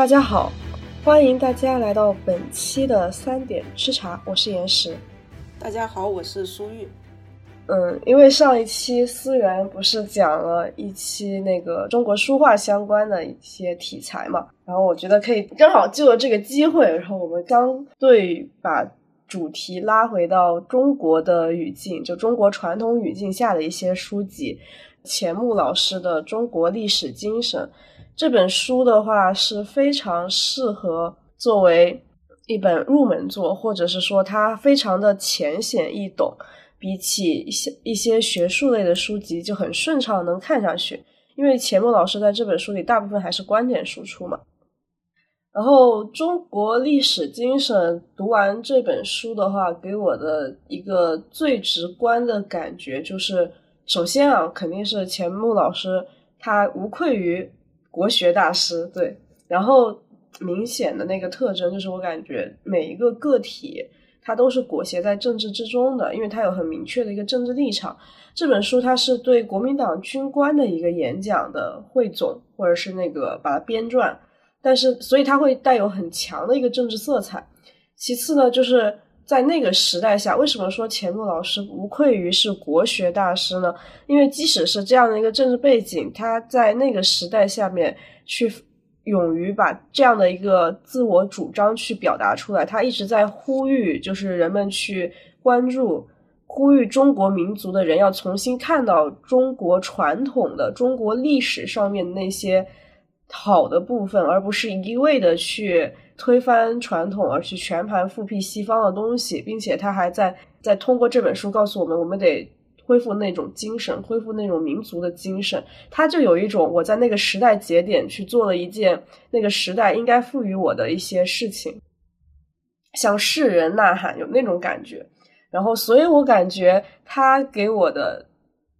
大家好，欢迎大家来到本期的三点吃茶，我是岩石。大家好，我是苏玉。嗯，因为上一期思源不是讲了一期那个中国书画相关的一些题材嘛，然后我觉得可以正好借着这个机会，然后我们相对把主题拉回到中国的语境，就中国传统语境下的一些书籍。钱穆老师的《中国历史精神》这本书的话是非常适合作为一本入门作，或者是说它非常的浅显易懂。比起一些一些学术类的书籍，就很顺畅能看下去。因为钱穆老师在这本书里大部分还是观点输出嘛。然后中国历史精神读完这本书的话，给我的一个最直观的感觉就是，首先啊，肯定是钱穆老师他无愧于国学大师，对。然后明显的那个特征就是，我感觉每一个个体。它都是裹挟在政治之中的，因为它有很明确的一个政治立场。这本书它是对国民党军官的一个演讲的汇总，或者是那个把它编撰，但是所以它会带有很强的一个政治色彩。其次呢，就是在那个时代下，为什么说钱穆老师无愧于是国学大师呢？因为即使是这样的一个政治背景，他在那个时代下面去。勇于把这样的一个自我主张去表达出来，他一直在呼吁，就是人们去关注，呼吁中国民族的人要重新看到中国传统的中国历史上面那些好的部分，而不是一味的去推翻传统，而去全盘复辟西方的东西，并且他还在在通过这本书告诉我们，我们得。恢复那种精神，恢复那种民族的精神，他就有一种我在那个时代节点去做了一件那个时代应该赋予我的一些事情，向世人呐喊，有那种感觉。然后，所以我感觉他给我的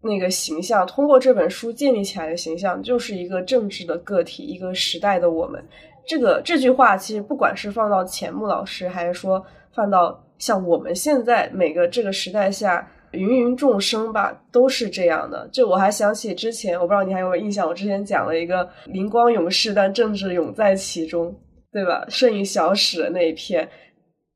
那个形象，通过这本书建立起来的形象，就是一个政治的个体，一个时代的我们。这个这句话，其实不管是放到钱穆老师，还是说放到像我们现在每个这个时代下。芸芸众生吧，都是这样的。就我还想起之前，我不知道你还有没有印象，我之前讲了一个灵光勇士，但政治永在其中，对吧？剩余小史的那一篇，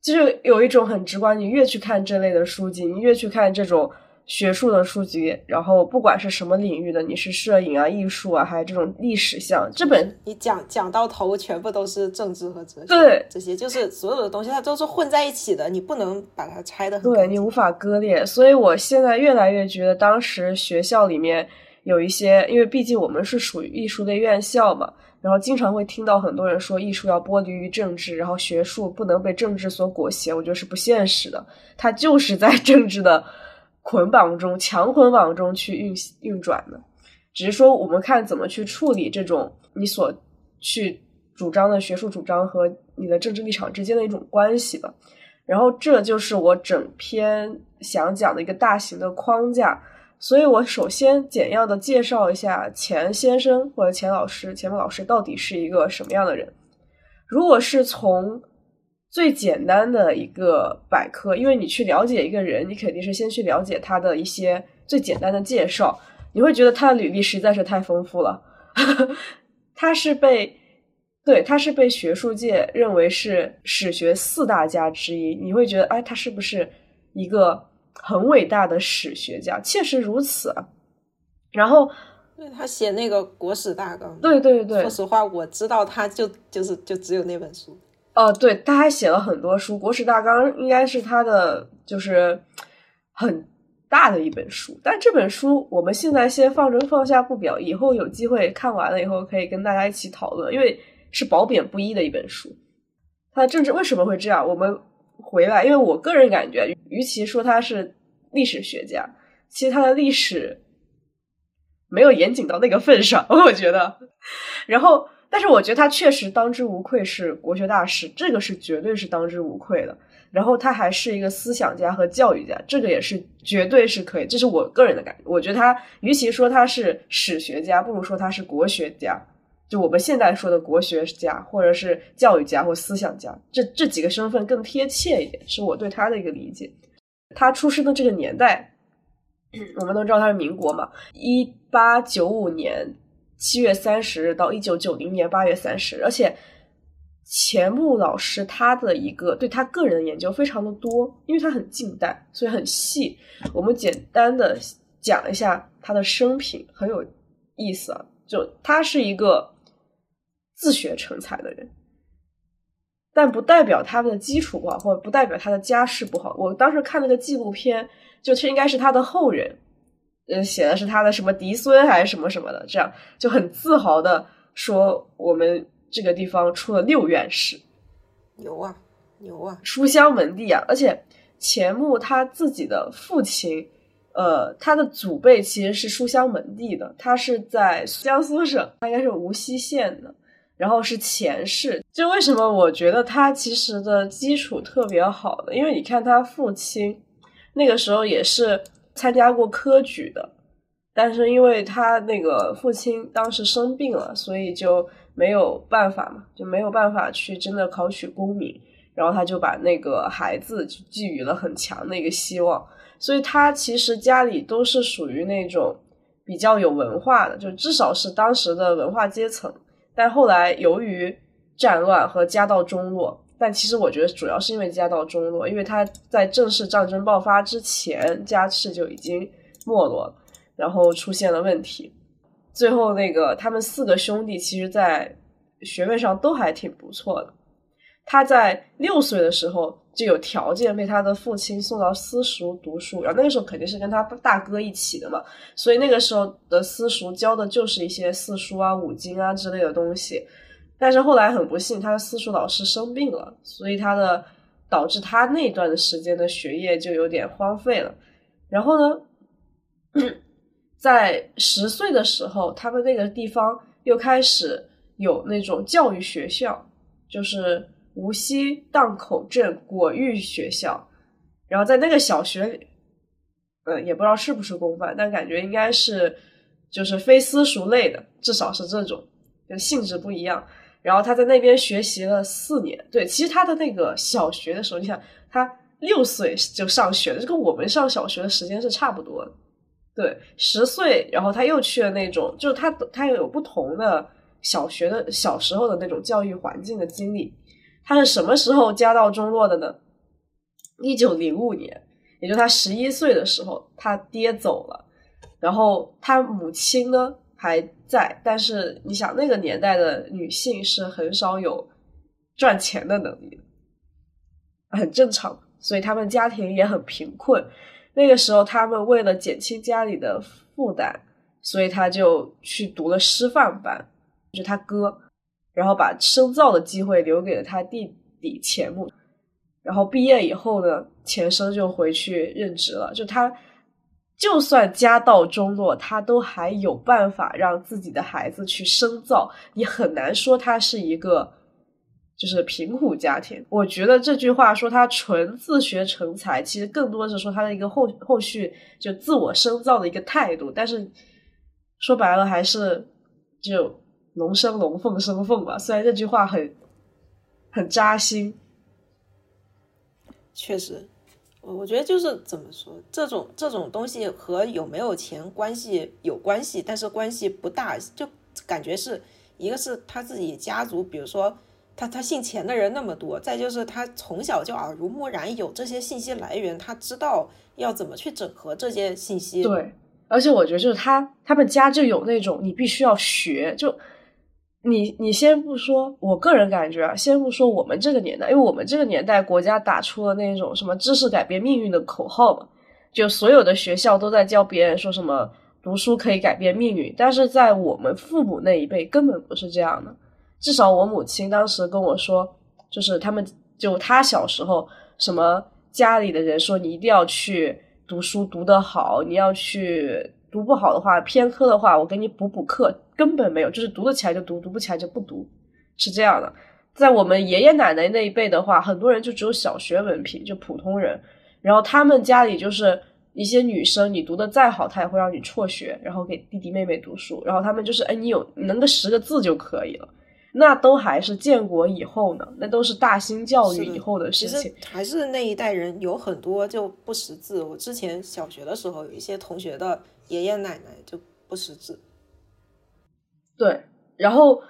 就是有一种很直观。你越去看这类的书籍，你越去看这种。学术的书籍，然后不管是什么领域的，你是摄影啊、艺术啊，还有这种历史像这本，你讲讲到头，全部都是政治和哲学，对这些就是所有的东西，它都是混在一起的，你不能把它拆的。对你无法割裂，所以我现在越来越觉得，当时学校里面有一些，因为毕竟我们是属于艺术类院校嘛，然后经常会听到很多人说艺术要剥离于政治，然后学术不能被政治所裹挟，我觉得是不现实的，它就是在政治的。捆绑中，强捆绑中去运运转的，只是说我们看怎么去处理这种你所去主张的学术主张和你的政治立场之间的一种关系吧。然后这就是我整篇想讲的一个大型的框架。所以我首先简要的介绍一下钱先生或者钱老师、钱穆老师到底是一个什么样的人。如果是从最简单的一个百科，因为你去了解一个人，你肯定是先去了解他的一些最简单的介绍。你会觉得他的履历实在是太丰富了。他是被对，他是被学术界认为是史学四大家之一。你会觉得，哎，他是不是一个很伟大的史学家？确实如此。然后，对他写那个《国史大纲》，对对对，说实话，我知道他就就是就只有那本书。哦，对，他还写了很多书，《国史大纲》应该是他的就是很大的一本书。但这本书我们现在先放着放下不表，以后有机会看完了以后可以跟大家一起讨论，因为是褒贬不一的一本书。他的政治为什么会这样？我们回来，因为我个人感觉，与其说他是历史学家，其实他的历史没有严谨到那个份上，我觉得。然后。但是我觉得他确实当之无愧是国学大师，这个是绝对是当之无愧的。然后他还是一个思想家和教育家，这个也是绝对是可以。这是我个人的感觉。我觉得他与其说他是史学家，不如说他是国学家。就我们现在说的国学家，或者是教育家或思想家，这这几个身份更贴切一点，是我对他的一个理解。他出生的这个年代，我们都知道他是民国嘛，一八九五年。七月三十日到一九九零年八月三十，而且钱穆老师他的一个对他个人的研究非常的多，因为他很近代，所以很细。我们简单的讲一下他的生平，很有意思啊。就他是一个自学成才的人，但不代表他的基础不好，或者不代表他的家世不好。我当时看那个纪录片，就是应该是他的后人，呃，写的是他的什么嫡孙还是什么什么的，这样就很自豪的说我们。这个地方出了六院士，牛啊牛啊！书香门第啊！而且钱穆他自己的父亲，呃，他的祖辈其实是书香门第的，他是在江苏省，他应该是无锡县的，然后是钱氏。就为什么我觉得他其实的基础特别好的？因为你看他父亲那个时候也是参加过科举的，但是因为他那个父亲当时生病了，所以就。没有办法嘛，就没有办法去真的考取功名，然后他就把那个孩子就寄予了很强的一个希望，所以他其实家里都是属于那种比较有文化的，就至少是当时的文化阶层。但后来由于战乱和家道中落，但其实我觉得主要是因为家道中落，因为他在正式战争爆发之前家世就已经没落了，然后出现了问题。最后，那个他们四个兄弟，其实，在学位上都还挺不错的。他在六岁的时候就有条件被他的父亲送到私塾读书，然后那个时候肯定是跟他大哥一起的嘛，所以那个时候的私塾教的就是一些四书啊、五经啊之类的东西。但是后来很不幸，他的私塾老师生病了，所以他的导致他那段的时间的学业就有点荒废了。然后呢？在十岁的时候，他们那个地方又开始有那种教育学校，就是无锡荡口镇果育学校。然后在那个小学里，呃，也不知道是不是公办，但感觉应该是就是非私塾类的，至少是这种，就性质不一样。然后他在那边学习了四年。对，其实他的那个小学的时候，你想他六岁就上学了，这跟我们上小学的时间是差不多的。对，十岁，然后他又去了那种，就是他他又有不同的小学的小时候的那种教育环境的经历。他是什么时候家道中落的呢？一九零五年，也就他十一岁的时候，他爹走了，然后他母亲呢还在，但是你想那个年代的女性是很少有赚钱的能力，很正常，所以他们家庭也很贫困。那个时候，他们为了减轻家里的负担，所以他就去读了师范班，就是他哥，然后把深造的机会留给了他弟弟钱穆。然后毕业以后呢，钱生就回去任职了。就他，就算家道中落，他都还有办法让自己的孩子去深造。你很难说他是一个。就是贫苦家庭，我觉得这句话说他纯自学成才，其实更多是说他的一个后后续就自我深造的一个态度。但是说白了，还是就龙生龙，凤生凤吧。虽然这句话很很扎心，确实，我我觉得就是怎么说，这种这种东西和有没有钱关系有关系，但是关系不大，就感觉是一个是他自己家族，比如说。他他姓钱的人那么多，再就是他从小就耳濡目染，有这些信息来源，他知道要怎么去整合这些信息。对，而且我觉得就是他他们家就有那种你必须要学，就你你先不说，我个人感觉啊，先不说我们这个年代，因为我们这个年代国家打出了那种什么知识改变命运的口号嘛，就所有的学校都在教别人说什么读书可以改变命运，但是在我们父母那一辈根本不是这样的。至少我母亲当时跟我说，就是他们就他小时候，什么家里的人说你一定要去读书读得好，你要去读不好的话，偏科的话，我给你补补课，根本没有，就是读得起来就读，读不起来就不读，是这样的。在我们爷爷奶奶那一辈的话，很多人就只有小学文凭，就普通人，然后他们家里就是一些女生，你读的再好，他也会让你辍学，然后给弟弟妹妹读书，然后他们就是，哎，你有能个十个字就可以了。那都还是建国以后呢，那都是大兴教育以后的事情。还是那一代人有很多就不识字。我之前小学的时候，有一些同学的爷爷奶奶就不识字。对，然后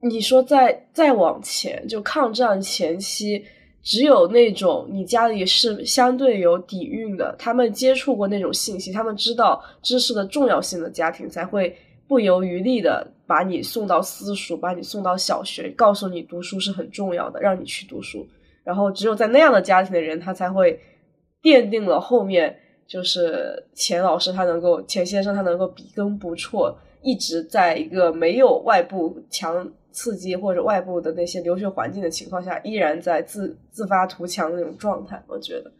你说再再往前，就抗战前期，只有那种你家里是相对有底蕴的，他们接触过那种信息，他们知道知识的重要性的家庭，才会不遗余力的把你送到私塾，把你送到小学，告诉你读书是很重要的，让你去读书。然后只有在那样的家庭的人，他才会奠定了后面就是钱老师他能够钱先生他能够笔耕不辍，一直在一个没有外部强刺激或者外部的那些留学环境的情况下，依然在自自发图强的那种状态。我觉得，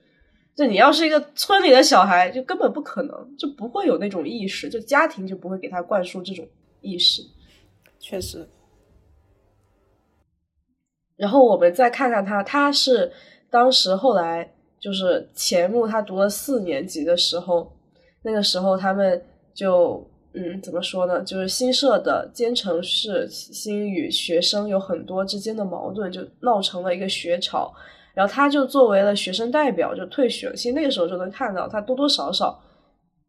就你要是一个村里的小孩，就根本不可能，就不会有那种意识，就家庭就不会给他灌输这种意识。确实。然后我们再看看他，他是当时后来就是钱穆他读了四年级的时候，那个时候他们就嗯怎么说呢？就是新设的兼城市新与学生有很多之间的矛盾，就闹成了一个学潮。然后他就作为了学生代表就退学。其实那个时候就能看到他多多少少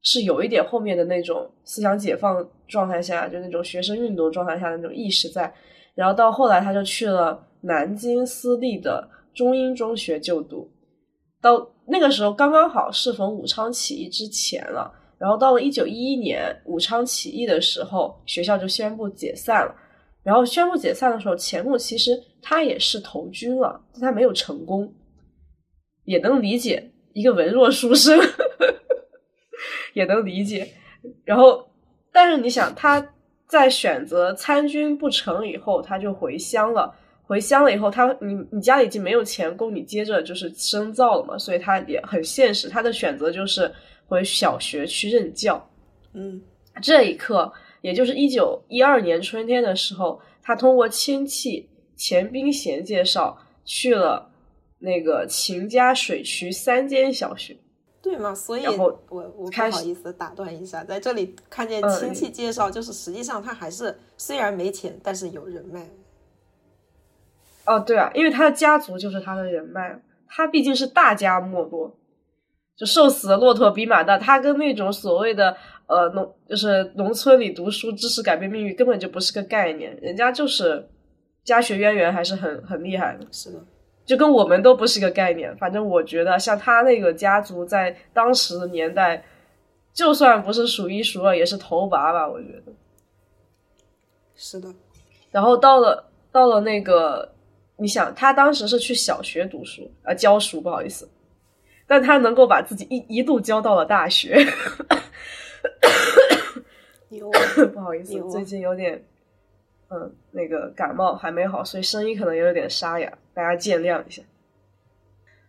是有一点后面的那种思想解放状态下，就那种学生运动状态下的那种意识在。然后到后来他就去了。南京私立的中英中学就读，到那个时候刚刚好适逢武昌起义之前了。然后到了一九一一年武昌起义的时候，学校就宣布解散了。然后宣布解散的时候，钱穆其实他也是投军了，但他没有成功，也能理解一个文弱书生，也能理解。然后，但是你想他在选择参军不成以后，他就回乡了。回乡了以后，他你你家里已经没有钱供你接着就是深造了嘛，所以他也很现实，他的选择就是回小学去任教。嗯，这一刻，也就是一九一二年春天的时候，他通过亲戚钱冰贤介绍去了那个秦家水渠三间小学。对嘛？所以，我我不好意思打断一下，在这里看见亲戚介绍，就是实际上他还是虽然没钱，但是有人脉。哦，对啊，因为他的家族就是他的人脉，他毕竟是大家没落，就瘦死的骆驼比马大。他跟那种所谓的呃农，就是农村里读书知识改变命运，根本就不是个概念。人家就是家学渊源还是很很厉害的，是的，就跟我们都不是一个概念。反正我觉得，像他那个家族在当时的年代，就算不是数一数二，也是头拔吧。我觉得是的。然后到了到了那个。你想，他当时是去小学读书啊，教书，不好意思，但他能够把自己一一度教到了大学。不好意思，最近有点，嗯，那个感冒还没好，所以声音可能也有点沙哑，大家见谅一下。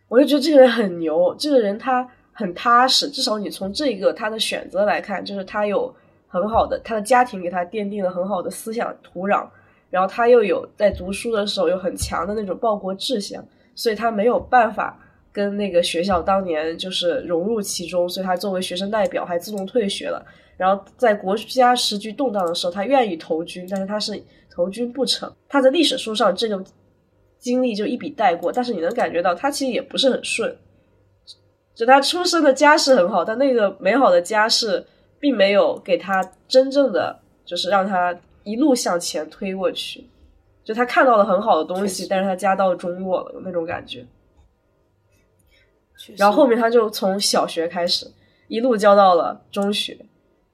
我就觉得这个人很牛，这个人他很踏实，至少你从这个他的选择来看，就是他有很好的，他的家庭给他奠定了很好的思想土壤。然后他又有在读书的时候有很强的那种报国志向，所以他没有办法跟那个学校当年就是融入其中，所以他作为学生代表还自动退学了。然后在国家时局动荡的时候，他愿意投军，但是他是投军不成。他在历史书上这个经历就一笔带过，但是你能感觉到他其实也不是很顺。就他出生的家世很好，但那个美好的家世并没有给他真正的就是让他。一路向前推过去，就他看到了很好的东西，但是他家道中落了，有那种感觉。然后后面他就从小学开始，一路教到了中学，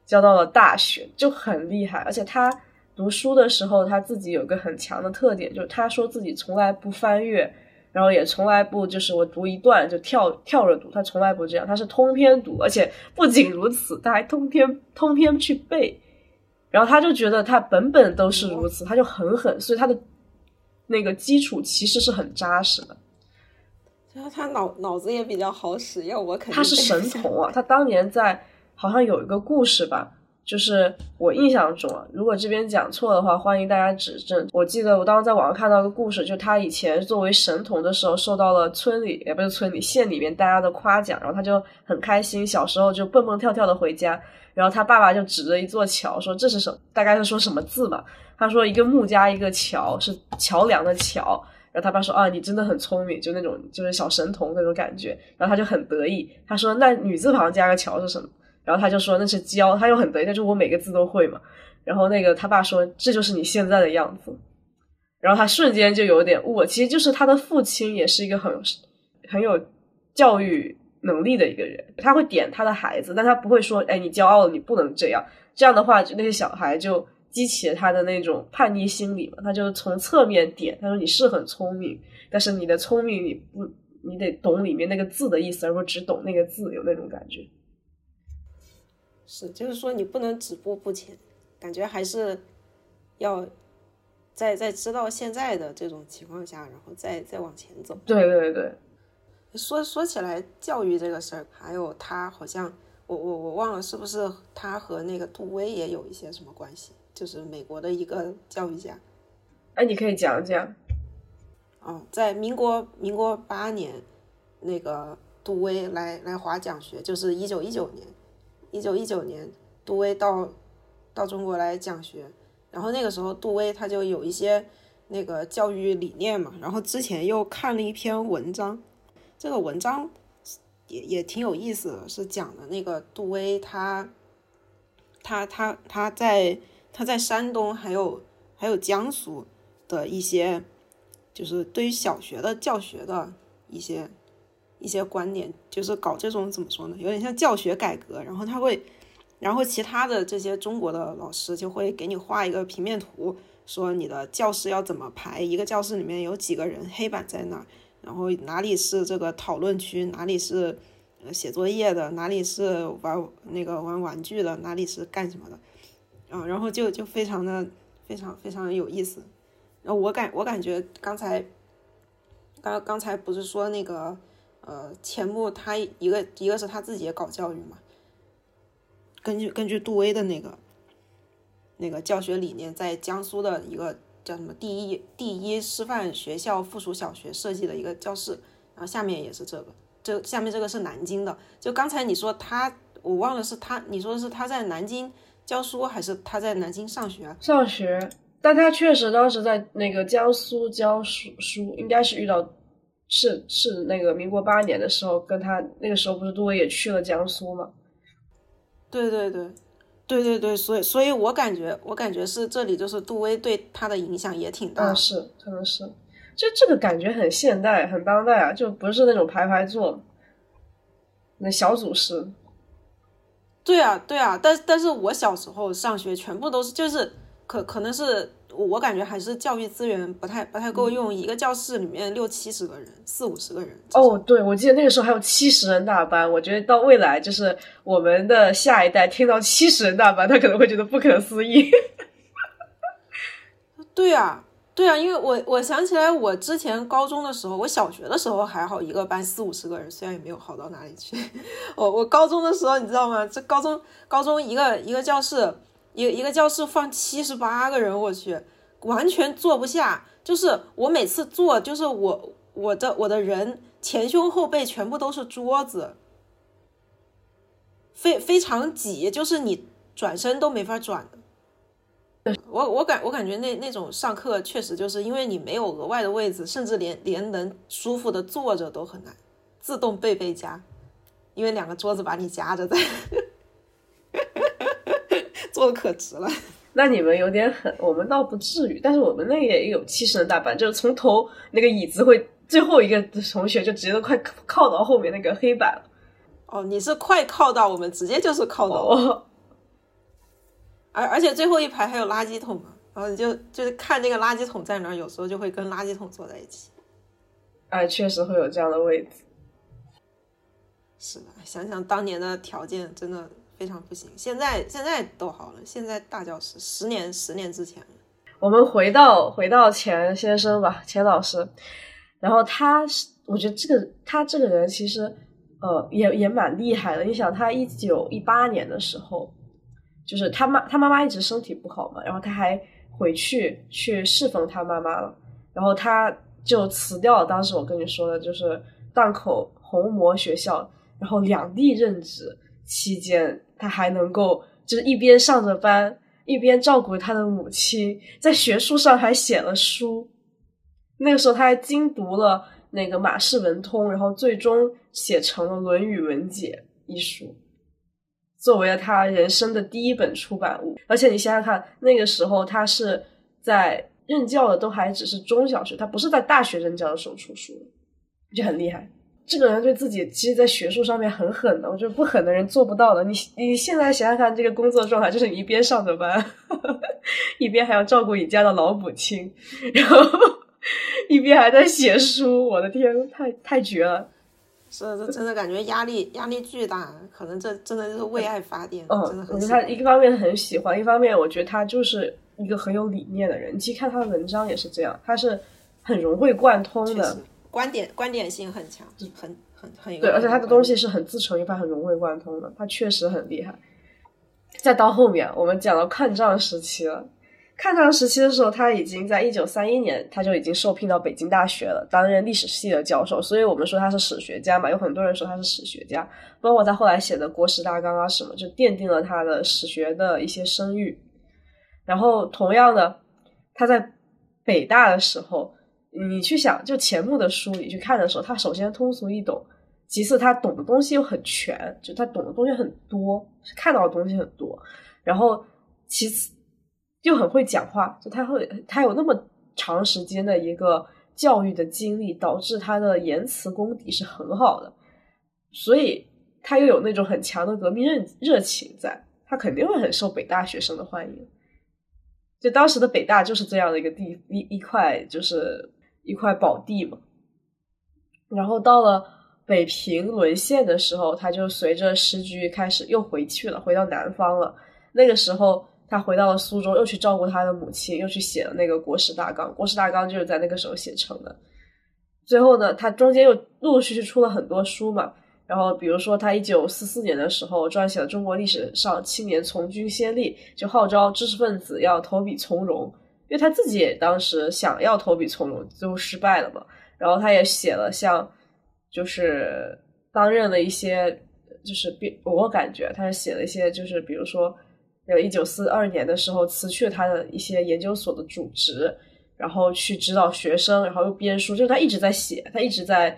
教到了大学，就很厉害。而且他读书的时候，他自己有个很强的特点，就是他说自己从来不翻阅，然后也从来不就是我读一段就跳跳着读，他从来不这样，他是通篇读，而且不仅如此，他还通篇通篇去背。然后他就觉得他本本都是如此，他就很狠，所以他的那个基础其实是很扎实的。他他脑脑子也比较好使，要我肯定他是神童啊！他当年在好像有一个故事吧，就是我印象中啊，如果这边讲错的话，欢迎大家指正。我记得我当时在网上看到一个故事，就他以前作为神童的时候，受到了村里也不是村里县里面大家的夸奖，然后他就很开心，小时候就蹦蹦跳跳的回家。然后他爸爸就指着一座桥说：“这是什？大概是说什么字吧？”他说：“一个木加一个桥，是桥梁的桥。”然后他爸说：“啊，你真的很聪明，就那种就是小神童那种感觉。”然后他就很得意，他说：“那女字旁加个乔是什么？”然后他就说：“那是娇。”他又很得意，他说：“我每个字都会嘛。”然后那个他爸说：“这就是你现在的样子。”然后他瞬间就有点悟，其实就是他的父亲也是一个很很有教育能力的一个人，他会点他的孩子，但他不会说，哎，你骄傲了，你不能这样。这样的话，就那些小孩就激起了他的那种叛逆心理嘛，他就从侧面点，他说你是很聪明，但是你的聪明你不，你得懂里面那个字的意思，而不只懂那个字，有那种感觉。是，就是说你不能止步不前，感觉还是要。在在知道现在的这种情况下，然后再再往前走。对对对，说说起来教育这个事儿，还有他好像我我我忘了是不是他和那个杜威也有一些什么关系？就是美国的一个教育家。哎，你可以讲讲。哦，在民国民国八年，那个杜威来来华讲学，就是一九一九年，一九一九年杜威到到中国来讲学。然后那个时候，杜威他就有一些那个教育理念嘛。然后之前又看了一篇文章，这个文章也也挺有意思的，是讲的那个杜威他他他他在他在山东还有还有江苏的一些，就是对于小学的教学的一些一些观点，就是搞这种怎么说呢，有点像教学改革。然后他会。然后其他的这些中国的老师就会给你画一个平面图，说你的教室要怎么排，一个教室里面有几个人，黑板在哪，然后哪里是这个讨论区，哪里是写作业的，哪里是玩那个玩玩具的，哪里是干什么的，啊，然后就就非常的非常非常有意思。然后我感我感觉刚才刚刚才不是说那个呃钱穆他一个一个是他自己也搞教育嘛。根据根据杜威的那个那个教学理念，在江苏的一个叫什么第一第一师范学校附属小学设计的一个教室，然后下面也是这个，这下面这个是南京的。就刚才你说他，我忘了是他，你说是他在南京教书还是他在南京上学？上学，但他确实当时在那个江苏教书书，应该是遇到是是那个民国八年的时候，跟他那个时候不是杜威也去了江苏吗？对对对，对对对，所以所以我感觉，我感觉是这里就是杜威对他的影响也挺大，是可能是，就这个感觉很现代，很当代啊，就不是那种排排坐，那小组式。对啊对啊，但但是我小时候上学全部都是，就是可可能是。我感觉还是教育资源不太不太够用，一个教室里面六七十个人，四五十个人。哦，对，我记得那个时候还有七十人大班。我觉得到未来，就是我们的下一代听到七十人大班，他可能会觉得不可思议。对呀，对啊，因为我我想起来，我之前高中的时候，我小学的时候还好，一个班四五十个人，虽然也没有好到哪里去。我我高中的时候，你知道吗？这高中高中一个一个教室。一一个教室放七十八个人，我去，完全坐不下。就是我每次坐，就是我我的我的人前胸后背全部都是桌子，非非常挤，就是你转身都没法转。我我感我感觉那那种上课确实就是因为你没有额外的位置，甚至连连能舒服的坐着都很难，自动背背夹，因为两个桌子把你夹着在。坐的可直了，那你们有点狠，我们倒不至于，但是我们那也有七十人大班，就是从头那个椅子会最后一个同学就直接都快靠到后面那个黑板了。哦，你是快靠到我们直接就是靠到，而而且最后一排还有垃圾桶嘛，然后你就就是看那个垃圾桶在哪，有时候就会跟垃圾桶坐在一起。哎，确实会有这样的位置。是的，想想当年的条件，真的。非常不行，现在现在都好了。现在大教室，十年十年之前了。我们回到回到钱先生吧，钱老师。然后他是，我觉得这个他这个人其实呃也也蛮厉害的。你想，他一九一八年的时候，就是他妈他妈妈一直身体不好嘛，然后他还回去去侍奉他妈妈了，然后他就辞掉了当时我跟你说的，就是档口红魔学校，然后两地任职。期间，他还能够就是一边上着班，一边照顾他的母亲，在学术上还写了书。那个时候，他还精读了那个《马氏文通》，然后最终写成了《论语文解》一书，作为了他人生的第一本出版物。而且，你想想看，那个时候他是在任教的都还只是中小学，他不是在大学任教的时候出书，就很厉害。这个人对自己其实，在学术上面很狠的，我觉得不狠的人做不到的。你你现在想想看，这个工作状态就是你一边上着班，一边还要照顾你家的老母亲，然后 一边还在写书，我的天，太太绝了。是，这真的感觉压力压力巨大，可能这真的就是为爱发电。嗯，我觉得他一个方面很喜欢，一方面我觉得他就是一个很有理念的人。你去看他的文章也是这样，他是很融会贯通的，观点观点性很强，很很很有。对，而且他的东西是很自成一派、很融会贯通的，他确实很厉害。再到后面，我们讲到抗战时期了。抗战时期的时候，他已经在一九三一年，他就已经受聘到北京大学了，担任历史系的教授。所以我们说他是史学家嘛，有很多人说他是史学家，包括他后来写的《国史大纲》啊什么，就奠定了他的史学的一些声誉。然后同样的，他在北大的时候，你去想，就钱穆的书你去看的时候，他首先通俗易懂，其次他懂的东西又很全，就他懂的东西很多，看到的东西很多，然后其次。就很会讲话，就他会，他有那么长时间的一个教育的经历，导致他的言辞功底是很好的，所以他又有那种很强的革命热热情，在他肯定会很受北大学生的欢迎。就当时的北大就是这样的一个地一一块，就是一块宝地嘛。然后到了北平沦陷的时候，他就随着时局开始又回去了，回到南方了。那个时候。他回到了苏州，又去照顾他的母亲，又去写了那个《国史大纲》。《国史大纲》就是在那个时候写成的。最后呢，他中间又陆陆续续出了很多书嘛。然后，比如说他一九四四年的时候撰写了《中国历史上青年从军先例》，就号召知识分子要投笔从戎。因为他自己也当时想要投笔从戎，最后失败了嘛。然后他也写了像，就是担任了一些，就是我感觉他是写了一些，就是比如说。有一九四二年的时候辞去了他的一些研究所的主职，然后去指导学生，然后又编书，就是他一直在写，他一直在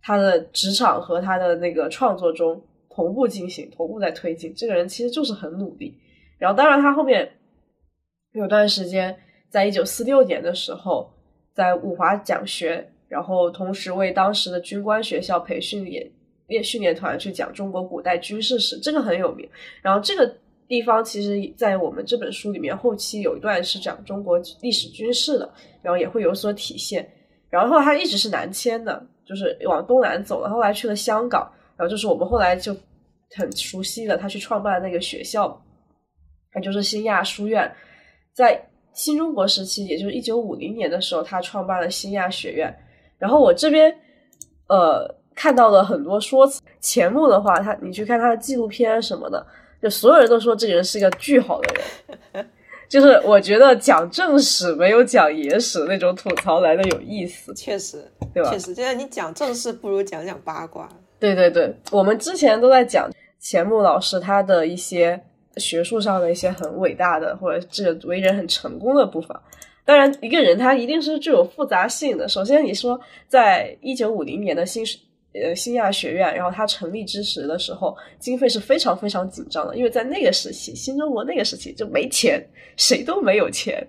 他的职场和他的那个创作中同步进行，同步在推进。这个人其实就是很努力。然后，当然他后面有段时间，在一九四六年的时候，在五华讲学，然后同时为当时的军官学校培训演练训练团去讲中国古代军事史，这个很有名。然后这个。地方其实，在我们这本书里面，后期有一段是讲中国历史军事的，然后也会有所体现。然后他一直是南迁的，就是往东南走了。后来去了香港，然后就是我们后来就很熟悉的，他去创办那个学校，那就是新亚书院。在新中国时期，也就是一九五零年的时候，他创办了新亚学院。然后我这边呃看到了很多说辞，钱穆的话，他你去看他的纪录片什么的。就所有人都说这个人是一个巨好的人，就是我觉得讲正史没有讲野史那种吐槽来的有意思。确实，对吧？确实，就是你讲正事不如讲讲八卦。对对对，我们之前都在讲钱穆老师他的一些学术上的一些很伟大的或者这个为人很成功的部分。当然，一个人他一定是具有复杂性的。首先，你说在一九五零年的新。呃，新亚学院，然后它成立之时的时候，经费是非常非常紧张的，因为在那个时期，新中国那个时期就没钱，谁都没有钱。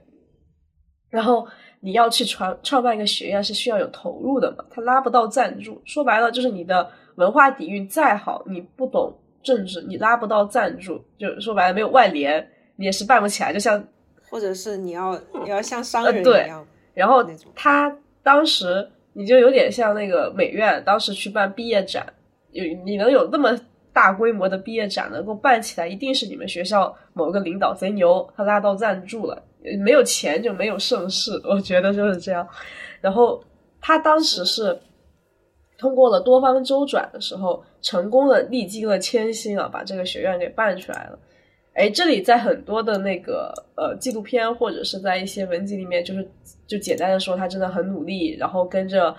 然后你要去创创办一个学院，是需要有投入的嘛，他拉不到赞助。说白了，就是你的文化底蕴再好，你不懂政治，你拉不到赞助。就说白了，没有外联，你也是办不起来。就像，或者是你要你要像商人一样，然后他当时。你就有点像那个美院当时去办毕业展，有你能有那么大规模的毕业展能够办起来，一定是你们学校某个领导贼牛，他拉到赞助了。没有钱就没有盛世，我觉得就是这样。然后他当时是通过了多方周转的时候，成功的历经了千辛啊，把这个学院给办出来了。哎，这里在很多的那个呃纪录片或者是在一些文集里面，就是就简单的说他真的很努力，然后跟着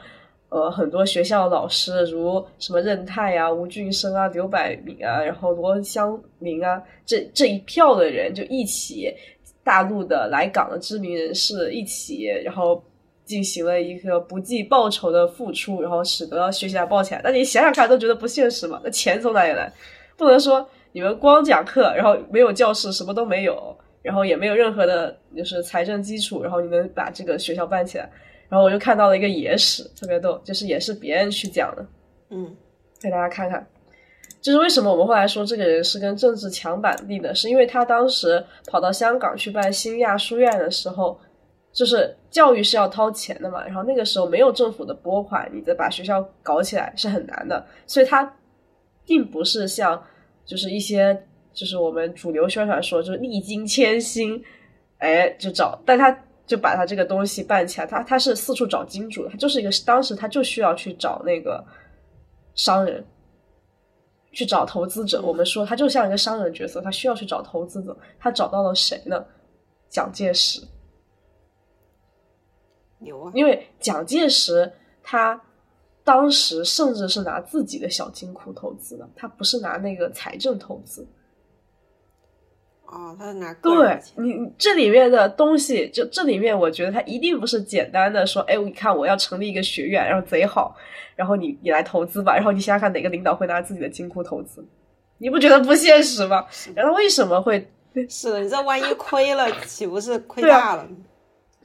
呃很多学校老师，如什么任泰啊、吴俊生啊、刘百明啊，然后罗湘明啊，这这一票的人就一起，大陆的来港的知名人士一起，然后进行了一个不计报酬的付出，然后使得学校爆起来。那你想想看，都觉得不现实嘛？那钱从哪里来？不能说。你们光讲课，然后没有教室，什么都没有，然后也没有任何的就是财政基础，然后你们把这个学校办起来。然后我就看到了一个野史，特别逗，就是也是别人去讲的，嗯，给大家看看。就是为什么我们后来说这个人是跟政治强板栗的，是因为他当时跑到香港去办新亚书院的时候，就是教育是要掏钱的嘛，然后那个时候没有政府的拨款，你再把学校搞起来是很难的，所以他并不是像就是一些就是我们主流宣传说就是历经千辛，哎就找，但他就把他这个东西办起来，他他是四处找金主，他就是一个当时他就需要去找那个商人。去找投资者，我们说他就像一个商人角色，他需要去找投资者。他找到了谁呢？蒋介石。牛啊！因为蒋介石他当时甚至是拿自己的小金库投资的，他不是拿那个财政投资。哦，他是拿对你这里面的东西，就这里面，我觉得他一定不是简单的说，哎，你看我要成立一个学院，然后贼好。然后你你来投资吧，然后你想想看哪个领导会拿自己的金库投资？你不觉得不现实吗？然后为什么会？是的，你这万一亏了，岂不是亏大了？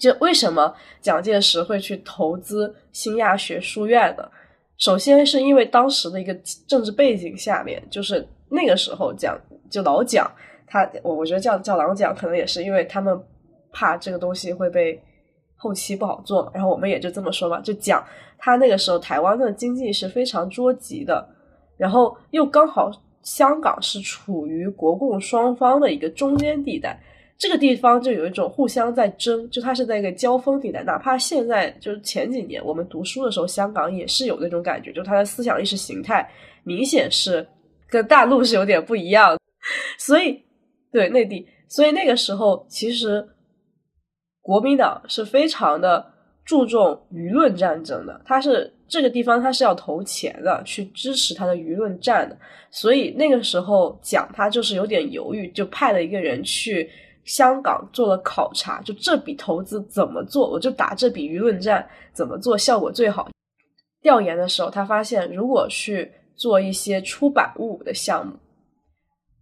就为什么蒋介石会去投资新亚学书院呢？首先是因为当时的一个政治背景下面，就是那个时候蒋就老蒋他，我我觉得叫叫老蒋，可能也是因为他们怕这个东西会被。后期不好做，然后我们也就这么说嘛，就讲他那个时候台湾的经济是非常捉急的，然后又刚好香港是处于国共双方的一个中间地带，这个地方就有一种互相在争，就它是在一个交锋地带。哪怕现在就是前几年我们读书的时候，香港也是有那种感觉，就它的思想意识形态明显是跟大陆是有点不一样，所以对内地，所以那个时候其实。国民党是非常的注重舆论战争的，他是这个地方他是要投钱的，去支持他的舆论战的。所以那个时候讲他就是有点犹豫，就派了一个人去香港做了考察，就这笔投资怎么做，我就打这笔舆论战怎么做效果最好。调研的时候，他发现如果去做一些出版物的项目，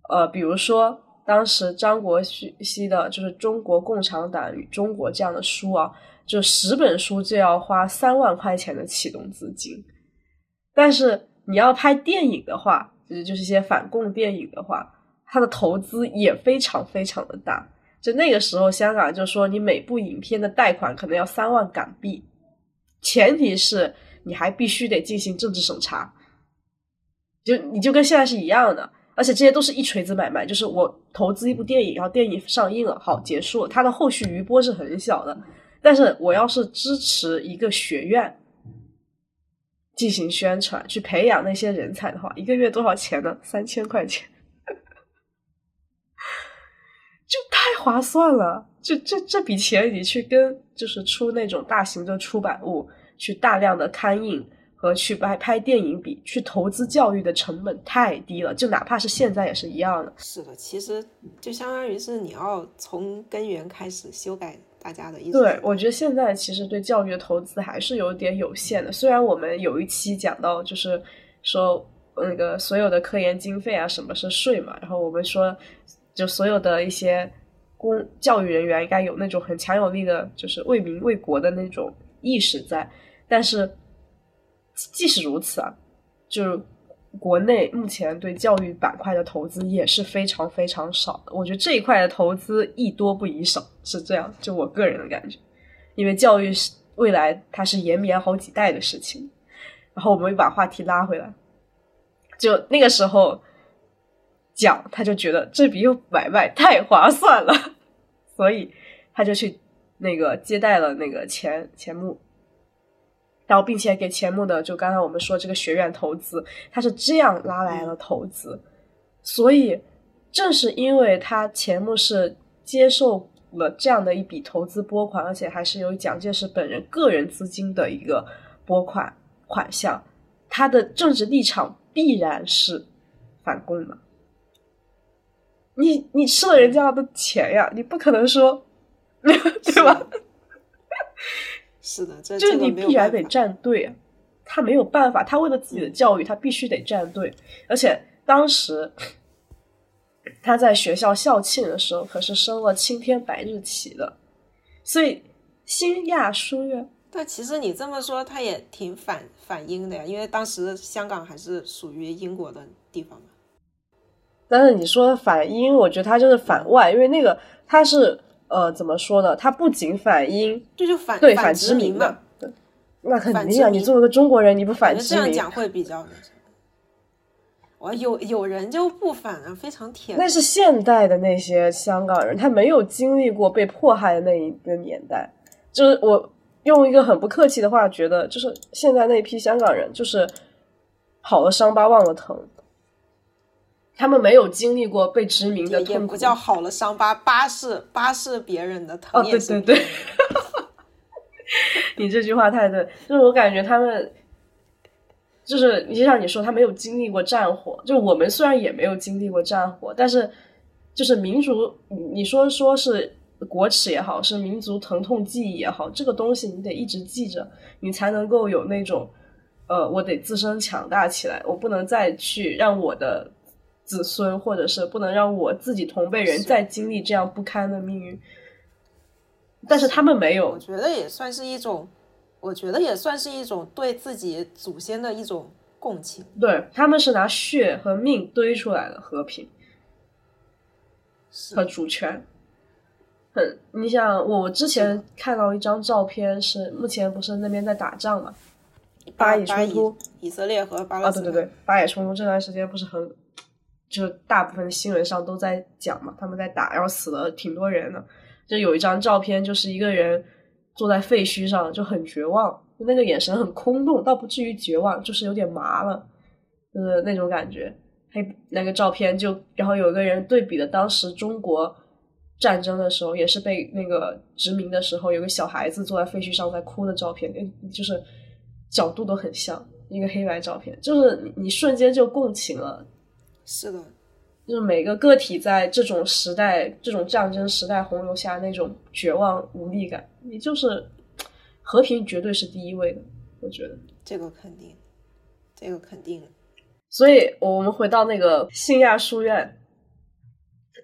呃，比如说。当时张国熙的就是《中国共产党与中国》这样的书啊，就十本书就要花三万块钱的启动资金。但是你要拍电影的话，就是就是一些反共电影的话，它的投资也非常非常的大。就那个时候，香港就说你每部影片的贷款可能要三万港币，前提是你还必须得进行政治审查，就你就跟现在是一样的。而且这些都是一锤子买卖，就是我投资一部电影，然后电影上映了，好结束，它的后续余波是很小的。但是我要是支持一个学院进行宣传，去培养那些人才的话，一个月多少钱呢？三千块钱，就太划算了。就这这笔钱，你去跟就是出那种大型的出版物，去大量的刊印。和去拍拍电影比，去投资教育的成本太低了，就哪怕是现在也是一样的。是的，其实就相当于是你要从根源开始修改大家的意思。对，我觉得现在其实对教育的投资还是有点有限的。虽然我们有一期讲到，就是说那个所有的科研经费啊，什么是税嘛，然后我们说，就所有的一些公教育人员应该有那种很强有力的，就是为民为国的那种意识在，但是。即使如此啊，就是国内目前对教育板块的投资也是非常非常少的。我觉得这一块的投资宜多不宜少，是这样，就我个人的感觉。因为教育是未来它是延绵好几代的事情。然后我们又把话题拉回来，就那个时候讲，他就觉得这笔又买卖太划算了，所以他就去那个接待了那个钱钱穆。然后，并且给钱穆的，就刚才我们说这个学院投资，他是这样拉来了投资，所以正是因为他钱穆是接受了这样的一笔投资拨款，而且还是由蒋介石本人个人资金的一个拨款款项，他的政治立场必然是反共的。你你吃了人家的钱呀，你不可能说对吧？是的，这就是你必然得站队啊！他没有办法，他为了自己的教育，他必须得站队。而且当时他在学校校庆的时候可是升了青天白日旗的，所以新亚书院。但其实你这么说，他也挺反反英的呀，因为当时香港还是属于英国的地方嘛。但是你说反英，我觉得他就是反外，因为那个他是呃怎么说呢？他不仅反英，这就反对反殖民嘛。对，那肯定啊！你作为一个中国人，你不反殖民，这样讲会比较。我有有人就不反啊，非常铁。那是现代的那些香港人，他没有经历过被迫害的那一个年代。就是我用一个很不客气的话，觉得就是现在那批香港人，就是好了伤疤忘了疼。他们没有经历过被殖民的痛苦。也不叫好了伤疤，疤是疤是别人的疼。哦，对对对，你这句话太对，就是我感觉他们。就是就像你说，他没有经历过战火。就我们虽然也没有经历过战火，但是就是民族，你说说是国耻也好，是民族疼痛记忆也好，这个东西你得一直记着，你才能够有那种呃，我得自身强大起来，我不能再去让我的子孙，或者是不能让我自己同辈人再经历这样不堪的命运。但是他们没有，我觉得也算是一种。我觉得也算是一种对自己祖先的一种共情。对他们是拿血和命堆出来的和平和主权。很，你想，我之前看到一张照片，是目前不是那边在打仗嘛？巴以冲突，以色列和巴勒斯坦。啊，对对对，巴以冲突这段时间不是很，就大部分新闻上都在讲嘛，他们在打，然后死了挺多人的。就有一张照片，就是一个人。坐在废墟上就很绝望，就那个眼神很空洞，倒不至于绝望，就是有点麻了，就是那种感觉。黑那个照片就，然后有个人对比了当时中国战争的时候，也是被那个殖民的时候，有个小孩子坐在废墟上在哭的照片，就是角度都很像，一个黑白照片，就是你瞬间就共情了。是的。就是每个个体在这种时代、这种战争时代洪流下那种绝望无力感，你就是和平绝对是第一位的，我觉得这个肯定，这个肯定。所以我们回到那个信亚书院，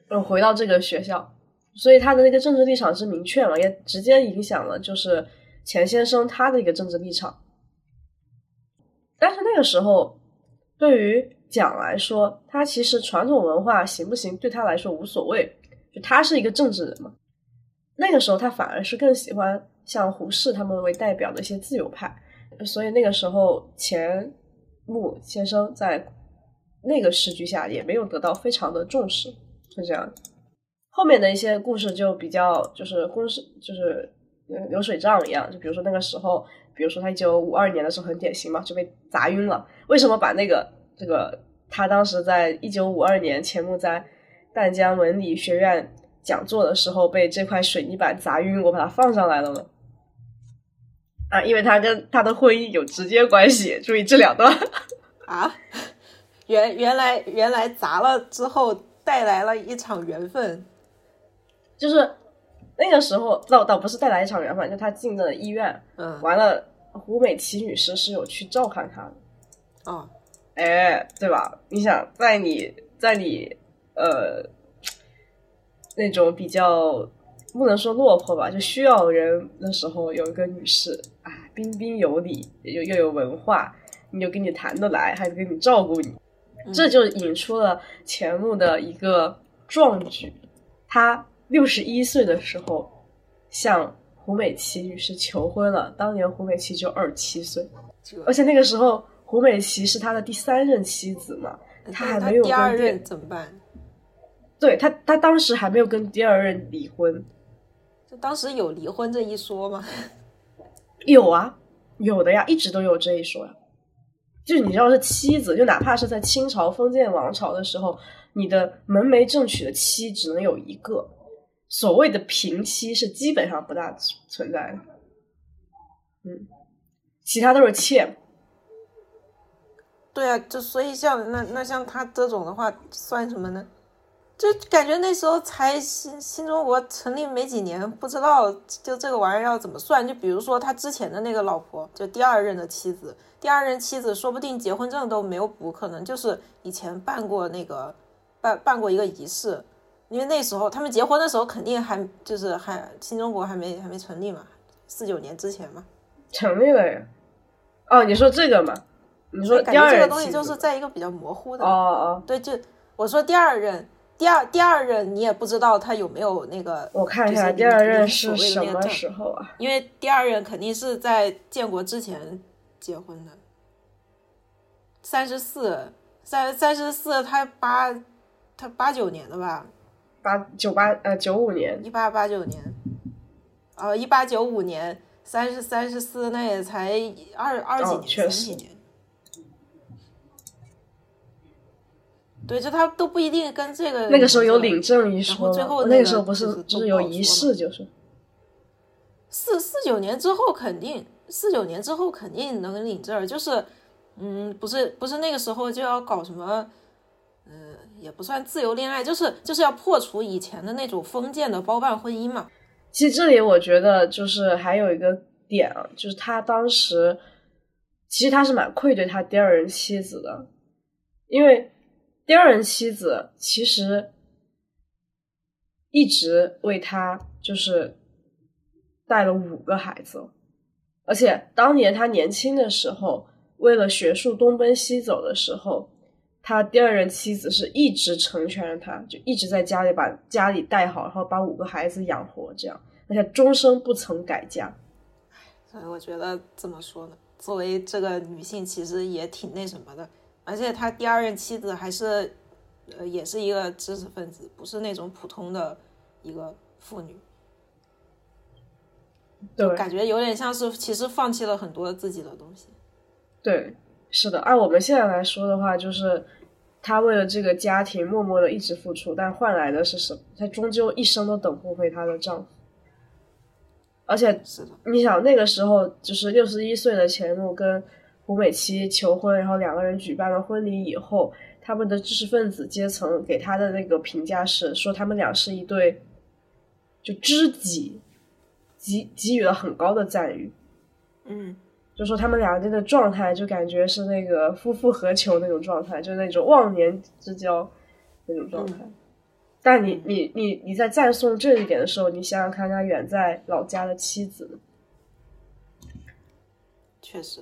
嗯，回到这个学校，所以他的那个政治立场是明确了，也直接影响了就是钱先生他的一个政治立场。但是那个时候，对于讲来说，他其实传统文化行不行对他来说无所谓，就他是一个政治人嘛。那个时候他反而是更喜欢像胡适他们为代表的一些自由派，所以那个时候钱穆先生在那个时局下也没有得到非常的重视，是这样。后面的一些故事就比较就是公式就是流水账一样，就比如说那个时候，比如说他一九五二年的时候很典型嘛，就被砸晕了。为什么把那个？这个他当时在一九五二年，钱穆在淡江文理学院讲座的时候被这块水泥板砸晕，我把它放上来了呢。啊，因为他跟他的婚姻有直接关系。注意这两段 啊，原原来原来砸了之后带来了一场缘分，就是那个时候倒倒不是带来一场缘分，就他进了医院，嗯，完了胡美琪女士是有去照看他的，哦。哎，对吧？你想在你在你呃那种比较不能说落魄吧，就需要人的时候，有一个女士啊，彬彬有礼，又又有文化，你就跟你谈得来，还跟你照顾你，这就引出了钱穆的一个壮举。他六十一岁的时候向胡美琪女士求婚了，当年胡美琪就二十七岁，而且那个时候。胡美琪是他的第三任妻子嘛？他还没有第二任怎么办？对他，他当时还没有跟第二任离婚。就当时有离婚这一说吗？有啊，有的呀，一直都有这一说呀。就是你知道是妻子，就哪怕是在清朝封建王朝的时候，你的门楣正娶的妻只能有一个，所谓的平妻是基本上不大存在的。嗯，其他都是妾。对啊，就所以像那那像他这种的话算什么呢？就感觉那时候才新新中国成立没几年，不知道就这个玩意儿要怎么算。就比如说他之前的那个老婆，就第二任的妻子，第二任妻子说不定结婚证都没有补，可能就是以前办过那个办办过一个仪式，因为那时候他们结婚的时候肯定还就是还新中国还没还没成立嘛，四九年之前嘛。成立了呀。哦，你说这个嘛？你说感觉这第二任个东西就是在一个比较模糊的。哦哦，对，就我说第二任，第二第二任你也不知道他有没有那个，我看一下第二任是什么时候啊？因为第二任肯定是在建国之前结婚的。三十四，三三十四，他八，他八九年的吧，八九八呃九五年，一八八九年，呃，一八九五年，三十三十四，那也才二二几年，哦确实三几年。对，就他都不一定跟这个那个时候有领领证一然后说，最后那个那个时候不是都就是有仪式，就是四四九年之后肯定，四九年之后肯定能领证，就是，嗯，不是不是那个时候就要搞什么，嗯、也不算自由恋爱，就是就是要破除以前的那种封建的包办婚姻嘛。其实这里我觉得就是还有一个点啊，就是他当时其实他是蛮愧对他第二任妻子的，因为第二任妻子其实一直为他就是带了五个孩子，而且当年他年轻的时候，为了学术东奔西走的时候，他第二任妻子是一直成全了他，就一直在家里把家里带好，然后把五个孩子养活，这样，而且终生不曾改嫁。所以我觉得怎么说呢？作为这个女性，其实也挺那什么的，而且他第二任妻子还是，呃，也是一个知识分子，不是那种普通的一个妇女。对感觉有点像是其实放弃了很多自己的东西。对，是的。按我们现在来说的话，就是他为了这个家庭默默的一直付出，但换来的是什么？他终究一生都等不回她的丈夫。而且你想那个时候，就是六十一岁的钱穆跟胡美琪求婚，然后两个人举办了婚礼以后，他们的知识分子阶层给他的那个评价是说他们俩是一对就知己，给给予了很高的赞誉。嗯，就说他们俩这个状态，就感觉是那个夫复何求那种状态，就是那种忘年之交那种状态。但你你你你在赞颂这一点的时候，你想想看，他远在老家的妻子，确实。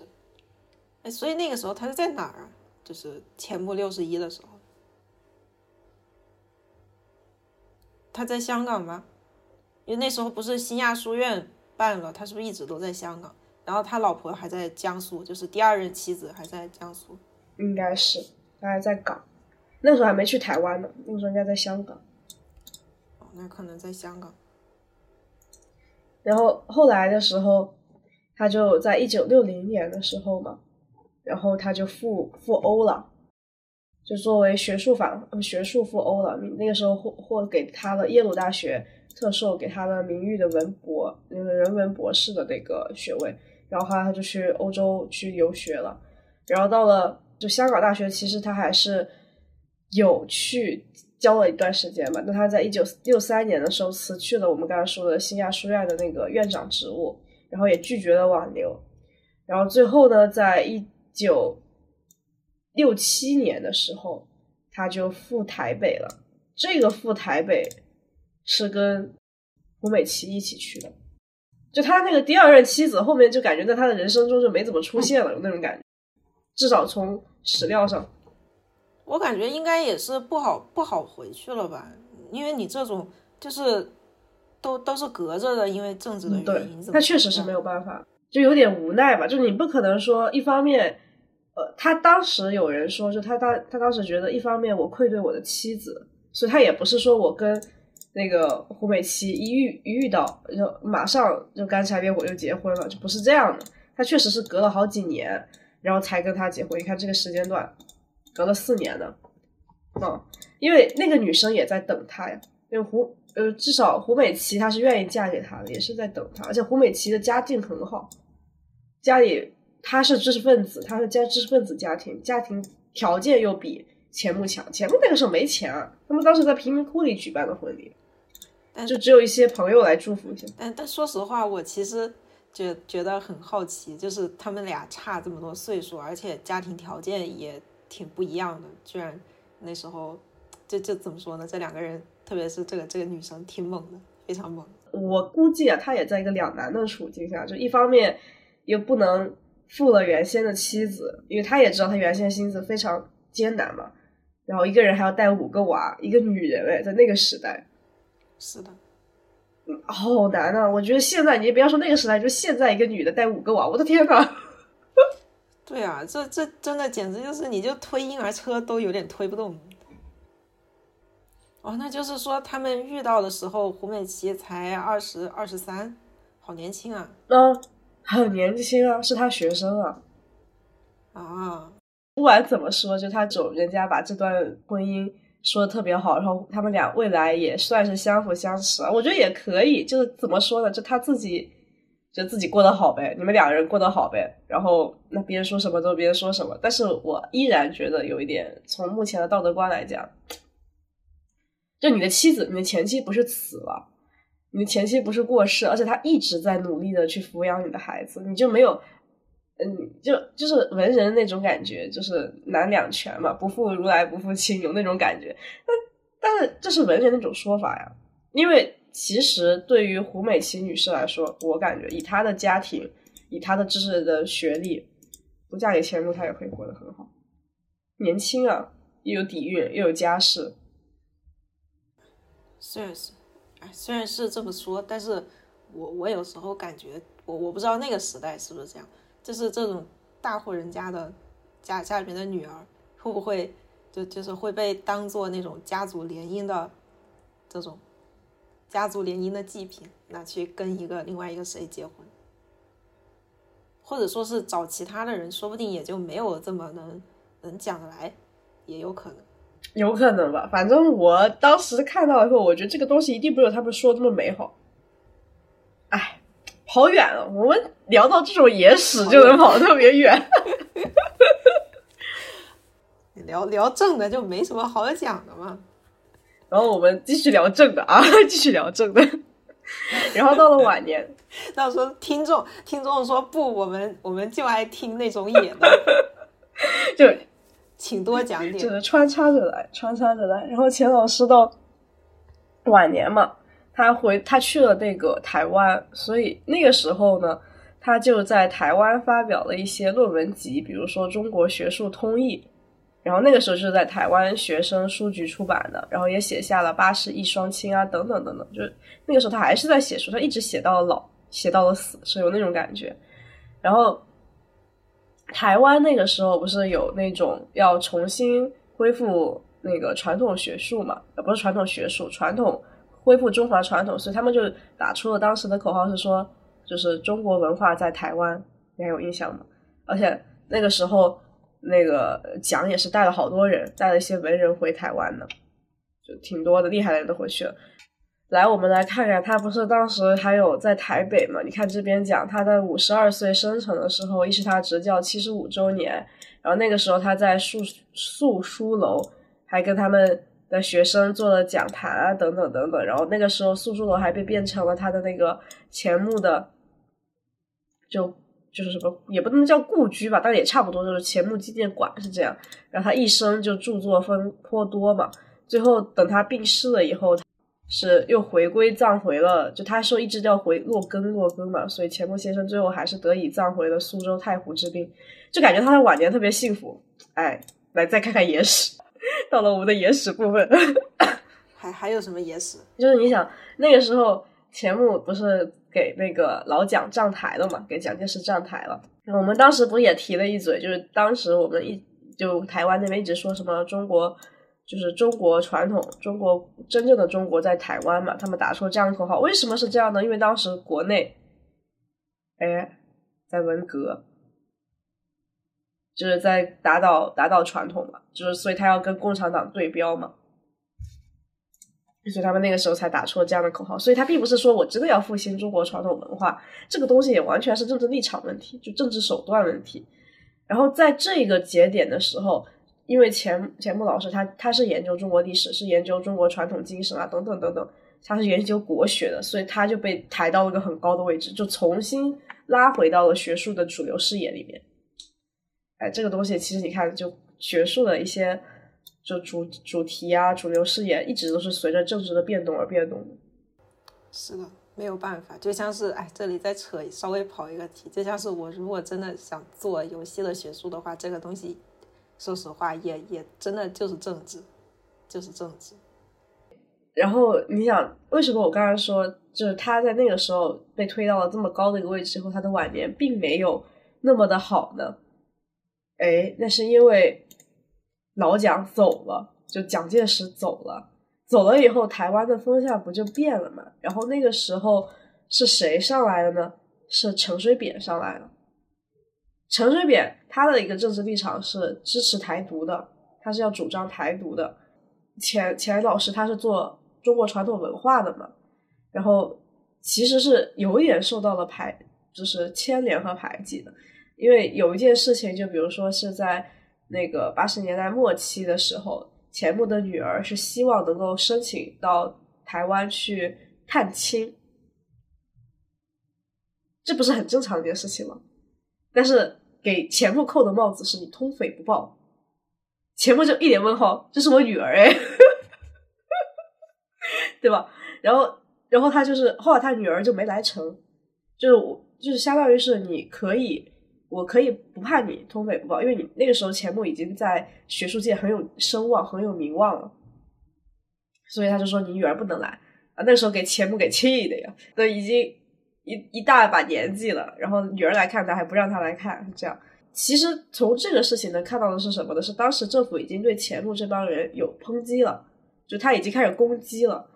哎，所以那个时候他是在哪儿啊？就是前部六十一的时候，他在香港吗？因为那时候不是新亚书院办了，他是不是一直都在香港？然后他老婆还在江苏，就是第二任妻子还在江苏。应该是他还在港，那时候还没去台湾呢，那时候应该在香港。哦，那可能在香港。然后后来的时候，他就在一九六零年的时候嘛，然后他就赴赴欧了，就作为学术访学术赴欧了。那个时候获获给他了耶鲁大学特授给他的名誉的文博，那个人文博士的那个学位。然后后来他就去欧洲去游学了，然后到了就香港大学，其实他还是有去教了一段时间吧。那他在一九六三年的时候辞去了我们刚才说的新亚书院的那个院长职务，然后也拒绝了挽留。然后最后呢，在一九六七年的时候，他就赴台北了。这个赴台北是跟胡美琪一起去的。就他那个第二任妻子，后面就感觉在他的人生中就没怎么出现了，有那种感觉。至少从史料上，我感觉应该也是不好不好回去了吧，因为你这种就是都都是隔着的，因为政治的原因，怎么他确实是没有办法，就有点无奈吧。就你不可能说一方面，呃，他当时有人说，就他当他当时觉得一方面我愧对我的妻子，所以他也不是说我跟那个胡美琪一遇一遇到就马上就干柴烈火就结婚了，就不是这样的。他确实是隔了好几年，然后才跟他结婚。你看这个时间段，隔了四年呢。嗯，因为那个女生也在等他呀。因为胡呃，至少胡美琪她是愿意嫁给他的，也是在等他。而且胡美琪的家境很好，家里她是知识分子，他是家知识分子家庭，家庭条件又比钱穆强。钱穆那个时候没钱啊，他们当时在贫民窟里举办的婚礼，但就只有一些朋友来祝福一下。但但说实话，我其实觉觉得很好奇，就是他们俩差这么多岁数，而且家庭条件也挺不一样的，居然那时候这这怎么说呢？这两个人，特别是这个这个女生，挺猛的，非常猛。我估计啊，他也在一个两难的处境下，就一方面又不能负了原先的妻子，因为他也知道他原先心思非常艰难嘛。然后一个人还要带五个娃，一个女人哎，在那个时代，是的，嗯，好难啊！我觉得现在你不要说那个时代，就现在一个女的带五个娃，我的天呐！对啊，这这真的简直就是你就推婴儿车都有点推不动。哦，那就是说他们遇到的时候，胡美琪才二十二十三，好年轻啊！嗯，很年轻啊，是他学生啊。啊，不管怎么说，就他走人家把这段婚姻说的特别好，然后他们俩未来也算是相辅相成，我觉得也可以。就是怎么说呢？就他自己。就自己过得好呗，你们两个人过得好呗，然后那别人说什么都别人说什么，但是我依然觉得有一点，从目前的道德观来讲，就你的妻子，你的前妻不是死了，你前妻不是过世，而且她一直在努力的去抚养你的孩子，你就没有，嗯，就就是文人那种感觉，就是男两全嘛，不负如来不负卿，有那种感觉，但但是这是文人那种说法呀，因为。其实对于胡美琪女士来说，我感觉以她的家庭，以她的知识的学历，不嫁给钱穆，她也可以活得很好。年轻啊，又有底蕴，又有家世。虽然是，虽然是这么说，但是我我有时候感觉，我我不知道那个时代是不是这样，就是这种大户人家的家家里面的女儿，会不会就就是会被当做那种家族联姻的这种。家族联姻的祭品，拿去跟一个另外一个谁结婚，或者说是找其他的人，说不定也就没有这么能能讲得来，也有可能，有可能吧。反正我当时看到以后，我觉得这个东西一定不有他们说的那么美好。哎，跑远了，我们聊到这种野史就能跑特别远。聊聊正的就没什么好讲的嘛。然后我们继续聊正的啊，继续聊正的。然后到了晚年，到时候听众听众说不，我们我们就爱听那种野的，就请多讲点，就是穿插着来，穿插着来。然后钱老师到晚年嘛，他回他去了那个台湾，所以那个时候呢，他就在台湾发表了一些论文集，比如说《中国学术通义》。然后那个时候就是在台湾学生书局出版的，然后也写下了《八十一双亲》啊，等等等等。就是那个时候他还是在写书，他一直写到了老，写到了死，是有那种感觉。然后台湾那个时候不是有那种要重新恢复那个传统学术嘛？呃，不是传统学术，传统恢复中华传统，所以他们就打出了当时的口号，是说就是中国文化在台湾，你还有印象吗？而且那个时候。那个蒋也是带了好多人，带了一些文人回台湾的，就挺多的厉害的人都回去了。来，我们来看看他不是当时还有在台北嘛？你看这边讲他在五十二岁生辰的时候，亦是他执教七十五周年。然后那个时候他在宿宿书楼还跟他们的学生做了讲坛啊，等等等等。然后那个时候宿书楼还被变成了他的那个钱穆的就。就是什么也不能叫故居吧，但也差不多，就是钱穆纪念馆是这样。然后他一生就著作分颇多嘛，最后等他病逝了以后，是又回归葬回了，就他说一直叫回洛根洛根嘛，所以钱穆先生最后还是得以葬回了苏州太湖之滨，就感觉他的晚年特别幸福。哎，来再看看野史，到了我们的野史部分，还还有什么野史？就是你想那个时候钱穆不是。给那个老蒋站台了嘛？给蒋介石站台了。我们当时不也提了一嘴，就是当时我们一就台湾那边一直说什么中国就是中国传统，中国真正的中国在台湾嘛？他们打出这样的口号，为什么是这样呢？因为当时国内，哎，在文革，就是在打倒打倒传统嘛，就是所以他要跟共产党对标嘛。所以他们那个时候才打出了这样的口号，所以他并不是说我真的要复兴中国传统文化，这个东西也完全是政治立场问题，就政治手段问题。然后在这个节点的时候，因为钱钱穆老师他他是研究中国历史，是研究中国传统精神啊等等等等，他是研究国学的，所以他就被抬到了一个很高的位置，就重新拉回到了学术的主流视野里面。哎，这个东西其实你看，就学术的一些。就主主题啊、主流视野一直都是随着政治的变动而变动的。是的，没有办法，就像是哎，这里再扯稍微跑一个题，就像是我如果真的想做游戏的学术的话，这个东西，说实话也也真的就是政治，就是政治。然后你想，为什么我刚刚说，就是他在那个时候被推到了这么高的一个位置后，他的晚年并没有那么的好呢？哎，那是因为。老蒋走了，就蒋介石走了，走了以后，台湾的风向不就变了嘛？然后那个时候是谁上来了呢？是陈水扁上来了。陈水扁他的一个政治立场是支持台独的，他是要主张台独的。钱钱老师他是做中国传统文化的嘛，然后其实是有点受到了排，就是牵连和排挤的，因为有一件事情，就比如说是在。那个八十年代末期的时候，钱穆的女儿是希望能够申请到台湾去探亲，这不是很正常的一件事情吗？但是给钱穆扣的帽子是你通匪不报，钱穆就一脸问号，这是我女儿哎，对吧？然后，然后他就是后来他女儿就没来成，就是我就是相当于是你可以。我可以不怕你通匪不报，因为你那个时候钱穆已经在学术界很有声望、很有名望了，所以他就说你女儿不能来啊。那时候给钱穆给气的呀，都已经一一大把年纪了，然后女儿来看他还不让他来看，这样。其实从这个事情能看到的是什么呢？是当时政府已经对钱穆这帮人有抨击了，就他已经开始攻击了。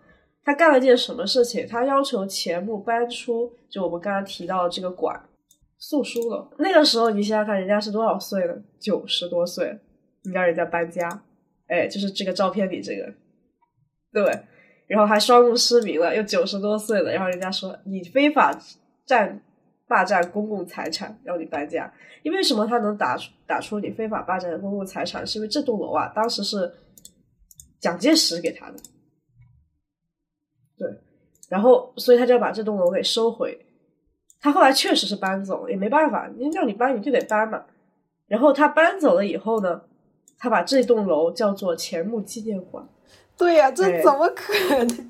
他干了件什么事情？他要求钱穆搬出就我们刚刚提到的这个馆。诉书了。那个时候，你想想看，人家是多少岁了？九十多岁，你让人家搬家，哎，就是这个照片里这个，对。然后还双目失明了，又九十多岁了。然后人家说你非法占霸占公共财产，要你搬家。因为什么？他能打出打出你非法霸占的公共财产，是因为这栋楼啊，当时是蒋介石给他的，对。然后，所以他就要把这栋楼给收回。他后来确实是搬走了，也没办法，你让你搬你就得搬嘛。然后他搬走了以后呢，他把这栋楼叫做钱穆纪念馆。对呀，这怎么可能？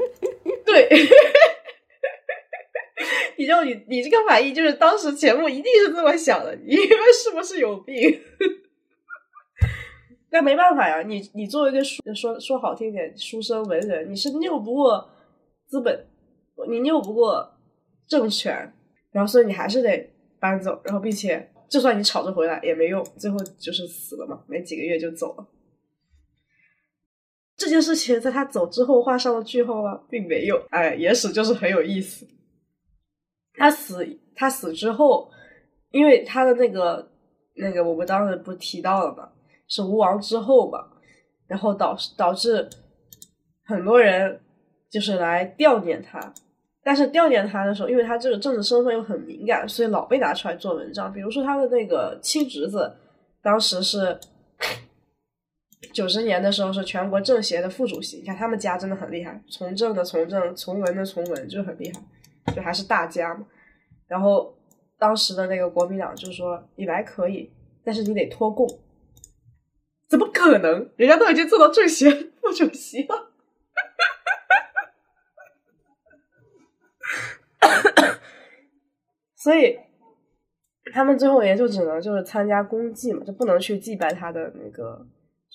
对，你知道你你这个反应就是当时钱穆一定是这么想的，你们是不是有病？那没办法呀，你你作为一个书说说好听点书生文人，你是拗不过资本，你拗不过政权。然后，所以你还是得搬走，然后，并且，就算你吵着回来也没用，最后就是死了嘛，没几个月就走了。这件事情在他走之后画上了句号吗？并没有。哎，野史就是很有意思。他死，他死之后，因为他的那个那个，我们当时不提到了嘛，是吴王之后嘛，然后导导致很多人就是来悼念他。但是悼念他的时候，因为他这个政治身份又很敏感，所以老被拿出来做文章。比如说他的那个亲侄子，当时是九十年的时候是全国政协的副主席。你看他们家真的很厉害，从政的从政，从文的从文，就很厉害，就还是大家嘛。然后当时的那个国民党就说：“你来可以，但是你得脱贡。”怎么可能？人家都已经做到政协副主席了。哈哈哈所以他们最后也就只能就是参加公祭嘛，就不能去祭拜他的那个，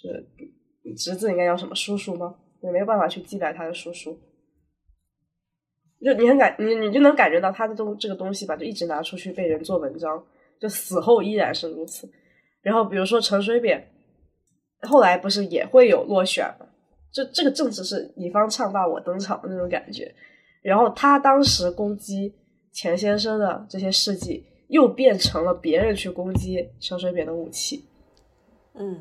是侄子应该叫什么叔叔吗？也没有办法去祭拜他的叔叔。就你很感你你就能感觉到他的东这个东西吧，就一直拿出去被人做文章，就死后依然是如此。然后比如说陈水扁，后来不是也会有落选吗？就这个政治是你方唱罢我登场的那种感觉。然后他当时攻击。钱先生的这些事迹又变成了别人去攻击陈水扁的武器，嗯，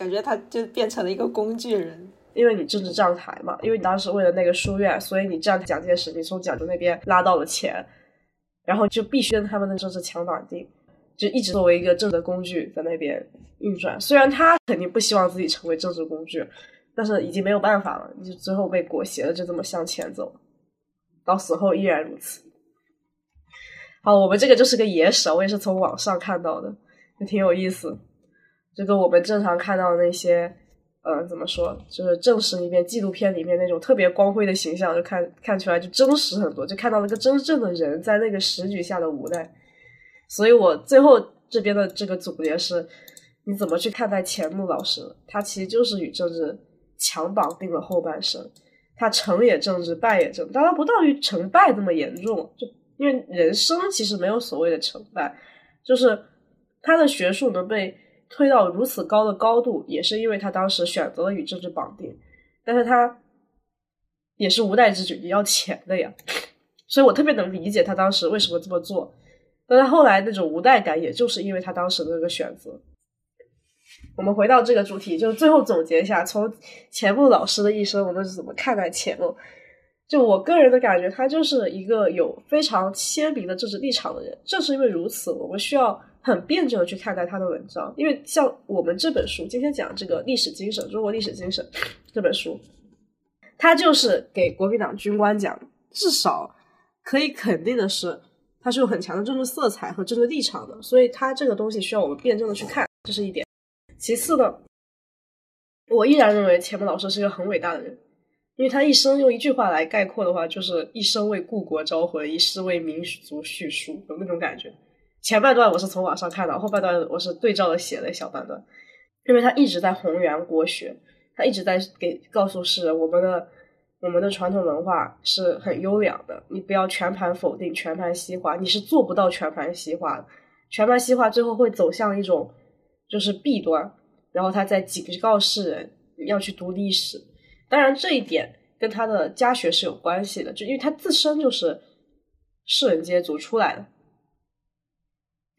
感觉他就变成了一个工具人。因为你政治站台嘛，因为你当时为了那个书院，所以你站蒋介石，你从蒋家那边拉到了钱，然后就必须跟他们的政治强绑定，就一直作为一个政治工具在那边运转。虽然他肯定不希望自己成为政治工具，但是已经没有办法了，就最后被裹挟的就这么向前走，到死后依然如此。好，我们这个就是个野史，我也是从网上看到的，就挺有意思。就跟我们正常看到的那些呃，怎么说，就是正史里面纪录片里面那种特别光辉的形象，就看看出来就真实很多，就看到了个真正的人在那个时局下的无奈。所以我最后这边的这个总结是：你怎么去看待钱穆老师？他其实就是与政治强绑定了后半生，他成也政治，败也政，当然不到于成败那么严重，就因为人生其实没有所谓的成败，就是他的学术能被。推到如此高的高度，也是因为他当时选择了与政治绑定，但是他也是无奈之举，也要钱的呀，所以我特别能理解他当时为什么这么做。但他后来那种无奈感，也就是因为他当时的那个选择。我们回到这个主题，就是最后总结一下，从钱穆老师的一生，我们是怎么看待钱穆？就我个人的感觉，他就是一个有非常鲜明的政治立场的人。正是因为如此，我们需要。很辩证的去看待他的文章，因为像我们这本书今天讲这个历史精神，中国历史精神这本书，它就是给国民党军官讲，至少可以肯定的是，它是有很强的政治色彩和政治立场的，所以它这个东西需要我们辩证的去看，这是一点。其次呢，我依然认为钱穆老师是一个很伟大的人，因为他一生用一句话来概括的话，就是一生为故国招魂，一世为民族叙书，有那种感觉。前半段我是从网上看到，后半段我是对照的写了小半段，因为他一直在弘扬国学，他一直在给告诉世人，我们的我们的传统文化是很优良的，你不要全盘否定、全盘西化，你是做不到全盘西化的，全盘西化最后会走向一种就是弊端，然后他在警告世人要去读历史，当然这一点跟他的家学是有关系的，就因为他自身就是士人阶族出来的。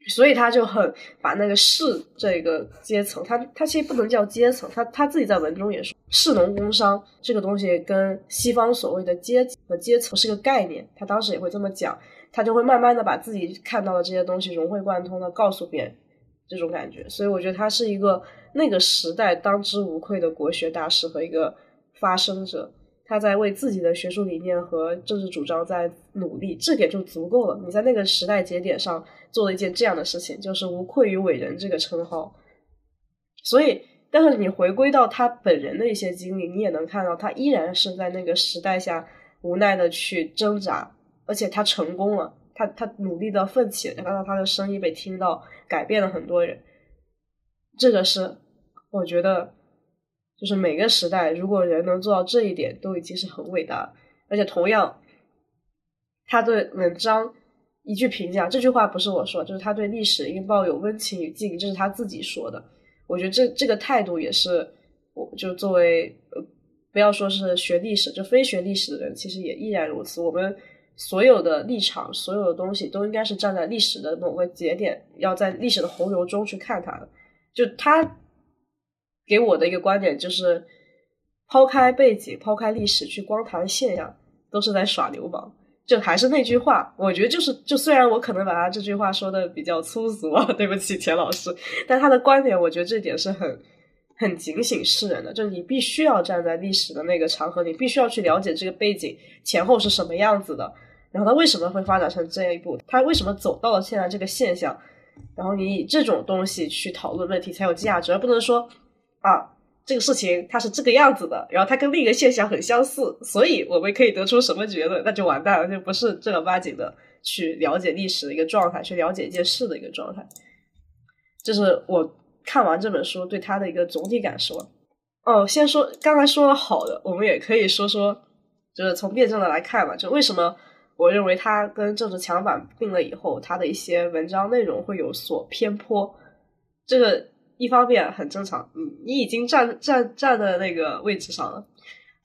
所以他就很把那个士这个阶层，他他其实不能叫阶层，他他自己在文中也说，士农工商这个东西跟西方所谓的阶级和阶层是个概念，他当时也会这么讲，他就会慢慢的把自己看到的这些东西融会贯通的告诉别人，这种感觉，所以我觉得他是一个那个时代当之无愧的国学大师和一个发声者。他在为自己的学术理念和政治主张在努力，这点就足够了。你在那个时代节点上做了一件这样的事情，就是无愧于伟人这个称号。所以，但是你回归到他本人的一些经历，你也能看到他依然是在那个时代下无奈的去挣扎，而且他成功了，他他努力的奋起，然后他的声音被听到，改变了很多人。这个是我觉得。就是每个时代，如果人能做到这一点，都已经是很伟大。而且同样，他对文章一句评价，这句话不是我说，就是他对历史应抱有温情与敬，这是他自己说的。我觉得这这个态度也是，我就作为呃，不要说是学历史，就非学历史的人，其实也依然如此。我们所有的立场，所有的东西，都应该是站在历史的某个节点，要在历史的洪流中去看它。就他。给我的一个观点就是，抛开背景、抛开历史去光谈现象，都是在耍流氓。就还是那句话，我觉得就是，就虽然我可能把他这句话说的比较粗俗啊，对不起钱老师，但他的观点，我觉得这点是很很警醒世人的。就是你必须要站在历史的那个长河，你必须要去了解这个背景前后是什么样子的，然后他为什么会发展成这一步，他为什么走到了现在这个现象，然后你以这种东西去讨论问题才有价值，而不能说。啊，这个事情它是这个样子的，然后它跟另一个现象很相似，所以我们可以得出什么结论？那就完蛋了，就不是正儿八经的去了解历史的一个状态，去了解一件事的一个状态。这是我看完这本书对他的一个总体感受。哦，先说刚才说了好的，我们也可以说说，就是从辩证的来看嘛，就为什么我认为他跟政治强版并了以后，他的一些文章内容会有所偏颇，这个。一方面很正常，你你已经站站站在那个位置上了，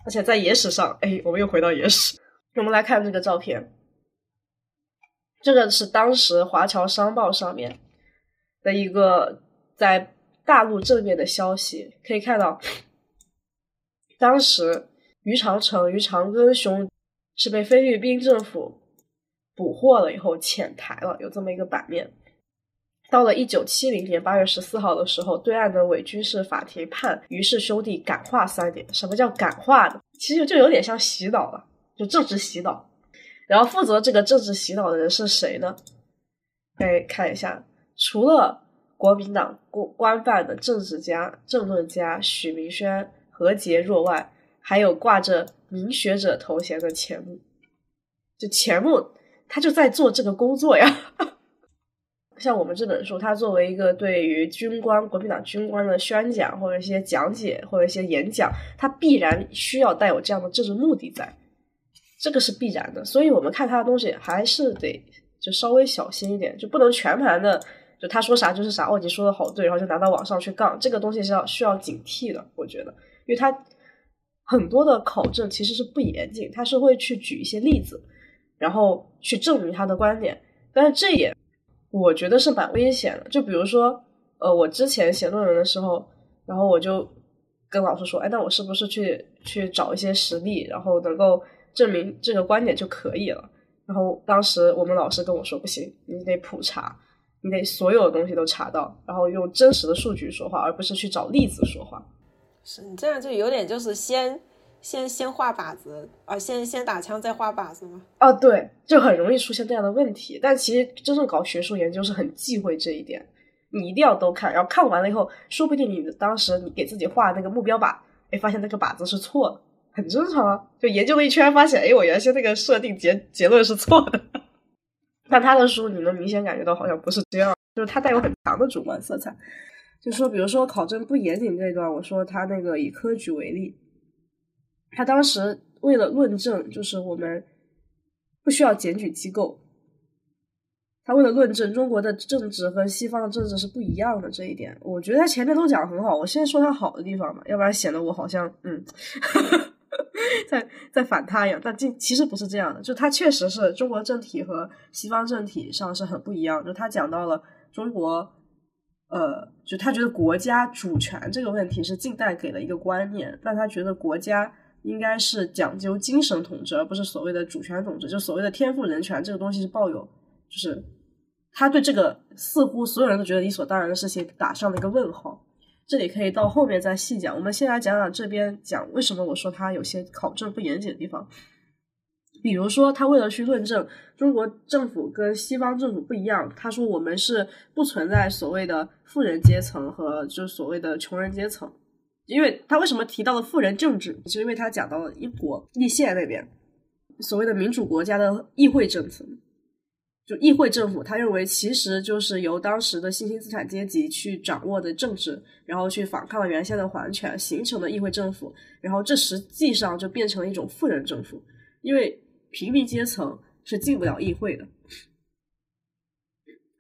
而且在野史上，哎，我们又回到野史。我们来看这个照片，这个是当时《华侨商报》上面的一个在大陆正面的消息，可以看到，当时于长城、于长庚兄是被菲律宾政府捕获了以后遣台了，有这么一个版面。到了一九七零年八月十四号的时候，对岸的伪军事法庭判于氏兄弟感化三年。什么叫感化呢？其实就有点像洗脑了，就政治洗脑。然后负责这个政治洗脑的人是谁呢？哎，看一下，除了国民党官官办的政治家、政论家许明轩、何洁若外，还有挂着明学者头衔的钱穆。就钱穆，他就在做这个工作呀。像我们这本书，它作为一个对于军官、国民党军官的宣讲，或者一些讲解，或者一些演讲，它必然需要带有这样的政治目的在，这个是必然的。所以我们看他的东西，还是得就稍微小心一点，就不能全盘的就他说啥就是啥。哦，你说的好对，然后就拿到网上去杠，这个东西是要需要警惕的。我觉得，因为他很多的考证其实是不严谨，他是会去举一些例子，然后去证明他的观点，但是这也。我觉得是蛮危险的，就比如说，呃，我之前写论文的时候，然后我就跟老师说，哎，那我是不是去去找一些实例，然后能够证明这个观点就可以了？然后当时我们老师跟我说，不行，你得普查，你得所有的东西都查到，然后用真实的数据说话，而不是去找例子说话。是你这样就有点就是先。先先画靶子啊，先先打枪再画靶子吗？啊，对，就很容易出现这样的问题。但其实真正搞学术研究是很忌讳这一点，你一定要都看，然后看完了以后，说不定你当时你给自己画那个目标靶，哎，发现那个靶子是错的，很正常啊。就研究了一圈，发现哎，我原先那个设定结结论是错的。但他的书你能明显感觉到好像不是这样，就是他带有很强的主观色彩。就说比如说考证不严谨这一段，我说他那个以科举为例。他当时为了论证，就是我们不需要检举机构。他为了论证中国的政治和西方的政治是不一样的这一点，我觉得他前面都讲的很好。我现在说他好的地方嘛，要不然显得我好像嗯，在在反他一样。但这其实不是这样的，就他确实是中国政体和西方政体上是很不一样。就他讲到了中国，呃，就他觉得国家主权这个问题是近代给了一个观念，但他觉得国家。应该是讲究精神统治，而不是所谓的主权统治。就所谓的天赋人权这个东西是抱有，就是他对这个似乎所有人都觉得理所当然的事情打上了一个问号。这里可以到后面再细讲。我们先来讲讲这边讲为什么我说他有些考证不严谨的地方。比如说，他为了去论证中国政府跟西方政府不一样，他说我们是不存在所谓的富人阶层和就是所谓的穷人阶层。因为他为什么提到了富人政治，是因为他讲到了英国立宪那边所谓的民主国家的议会政策，就议会政府，他认为其实就是由当时的新兴资产阶级去掌握的政治，然后去反抗原先的皇权，形成的议会政府，然后这实际上就变成了一种富人政府，因为平民阶层是进不了议会的，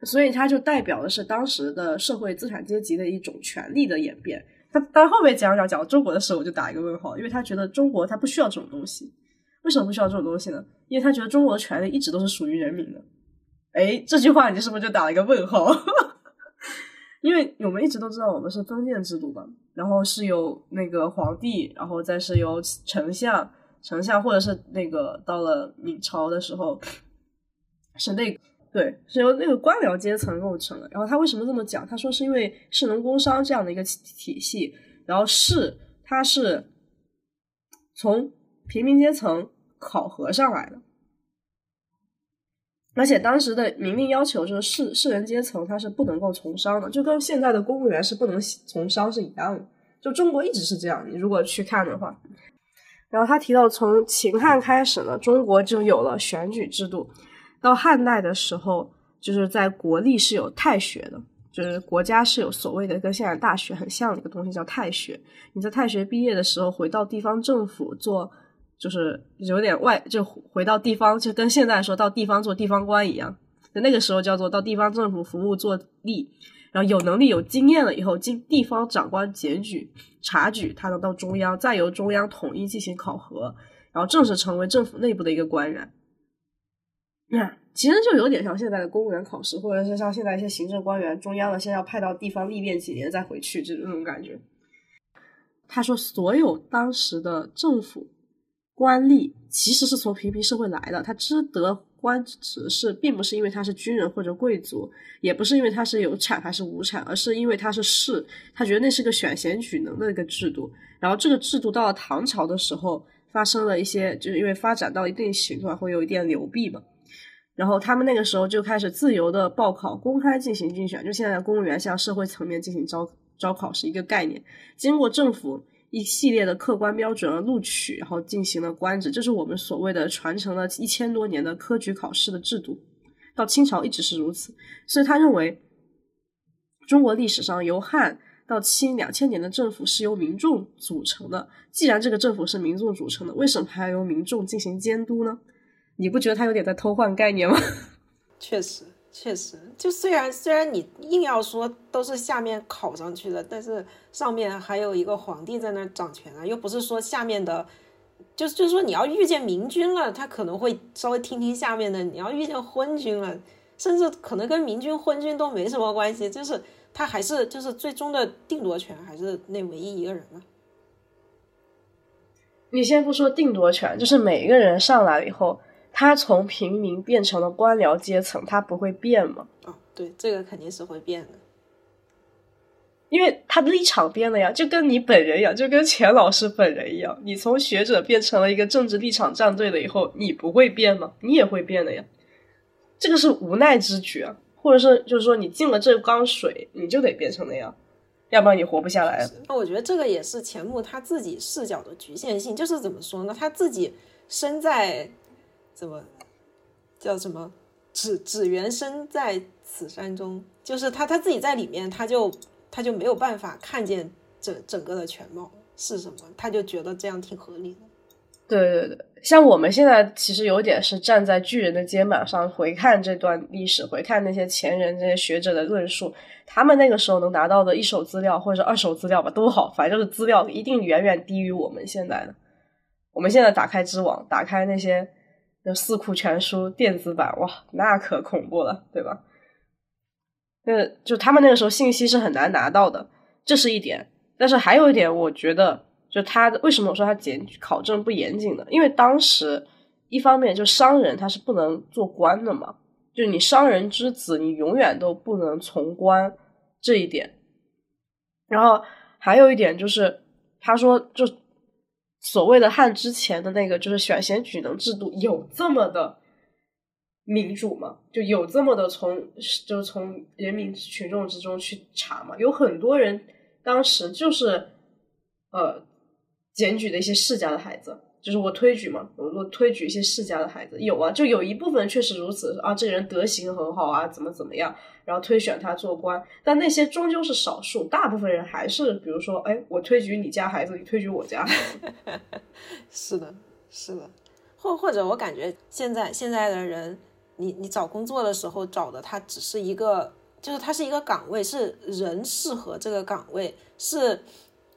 所以它就代表的是当时的社会资产阶级的一种权力的演变。他但后面讲讲讲中国的时候，我就打一个问号，因为他觉得中国他不需要这种东西。为什么不需要这种东西呢？因为他觉得中国的权利一直都是属于人民的。哎，这句话你是不是就打了一个问号？因为我们一直都知道我们是封建制度嘛，然后是由那个皇帝，然后再是由丞相，丞相或者是那个到了明朝的时候 是那个。对，是由那个官僚阶层构成的。然后他为什么这么讲？他说是因为士农工商这样的一个体系，然后士他是从平民阶层考核上来的，而且当时的明令要求就是士士人阶层他是不能够从商的，就跟现在的公务员是不能从商是一样的。就中国一直是这样，你如果去看的话。然后他提到，从秦汉开始呢，中国就有了选举制度。到汉代的时候，就是在国立是有太学的，就是国家是有所谓的跟现在大学很像的一个东西，叫太学。你在太学毕业的时候，回到地方政府做，就是有点外，就回到地方，就跟现在说到地方做地方官一样。那个时候叫做到地方政府服务做吏，然后有能力有经验了以后，经地方长官检举察举，他能到中央，再由中央统一进行考核，然后正式成为政府内部的一个官员。那其实就有点像现在的公务员考试，或者是像现在一些行政官员，中央的先要派到地方历练几年再回去，这种感觉。他说，所有当时的政府官吏其实是从平民社会来的，他知得官职是并不是因为他是军人或者贵族，也不是因为他是有产还是无产，而是因为他是士，他觉得那是个选贤举能的一个制度。然后这个制度到了唐朝的时候，发生了一些，就是因为发展到一定程度会有一点流弊嘛。然后他们那个时候就开始自由的报考，公开进行竞选，就现在公务员向社会层面进行招招考是一个概念，经过政府一系列的客观标准而录取，然后进行了官职，这是我们所谓的传承了一千多年的科举考试的制度，到清朝一直是如此，所以他认为中国历史上由汉到清两千年的政府是由民众组成的，既然这个政府是民众组成的，为什么还要由民众进行监督呢？你不觉得他有点在偷换概念吗？确实，确实，就虽然虽然你硬要说都是下面考上去的，但是上面还有一个皇帝在那掌权啊，又不是说下面的，就就是说你要遇见明君了，他可能会稍微听听下面的；你要遇见昏君了，甚至可能跟明君、昏君都没什么关系，就是他还是就是最终的定夺权还是那唯一一个人嘛。你先不说定夺权，就是每一个人上来以后。他从平民变成了官僚阶层，他不会变吗？哦，对，这个肯定是会变的，因为他的立场变了呀，就跟你本人一样，就跟钱老师本人一样，你从学者变成了一个政治立场站队了以后，你不会变吗？你也会变的呀，这个是无奈之举啊，或者是就是说你进了这缸水，你就得变成那样，要不然你活不下来。那我觉得这个也是钱穆他自己视角的局限性，就是怎么说呢？他自己身在。怎么叫什么？只只缘身在此山中，就是他他自己在里面，他就他就没有办法看见整整个的全貌是什么，他就觉得这样挺合理的。对对对，像我们现在其实有点是站在巨人的肩膀上回看这段历史，回看那些前人、这些学者的论述，他们那个时候能拿到的一手资料或者二手资料吧都好，反正就是资料一定远远低于我们现在的。我们现在打开知网，打开那些。就四库全书电子版，哇，那可恐怖了，对吧？那就他们那个时候信息是很难拿到的，这是一点。但是还有一点，我觉得，就他为什么我说他检考证不严谨呢？因为当时一方面就商人他是不能做官的嘛，就你商人之子，你永远都不能从官这一点。然后还有一点就是，他说就。所谓的汉之前的那个就是选贤举能制度，有这么的民主吗？就有这么的从就是从人民群众之中去查吗？有很多人当时就是呃检举的一些世家的孩子。就是我推举嘛，我我推举一些世家的孩子，有啊，就有一部分确实如此啊，这人德行很好啊，怎么怎么样，然后推选他做官，但那些终究是少数，大部分人还是比如说，哎，我推举你家孩子，你推举我家孩子，是的，是的，或或者我感觉现在现在的人，你你找工作的时候找的他只是一个，就是他是一个岗位，是人适合这个岗位，是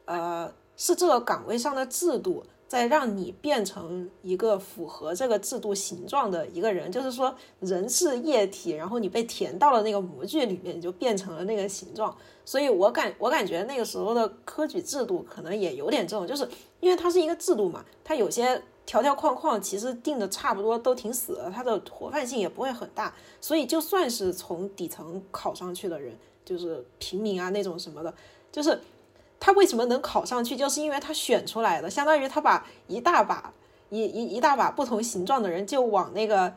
呃是这个岗位上的制度。再让你变成一个符合这个制度形状的一个人，就是说人是液体，然后你被填到了那个模具里面，你就变成了那个形状。所以我感我感觉那个时候的科举制度可能也有点这种，就是因为它是一个制度嘛，它有些条条框框其实定的差不多都挺死的，它的活泛性也不会很大。所以就算是从底层考上去的人，就是平民啊那种什么的，就是。他为什么能考上去？就是因为他选出来的，相当于他把一大把一一一大把不同形状的人就往那个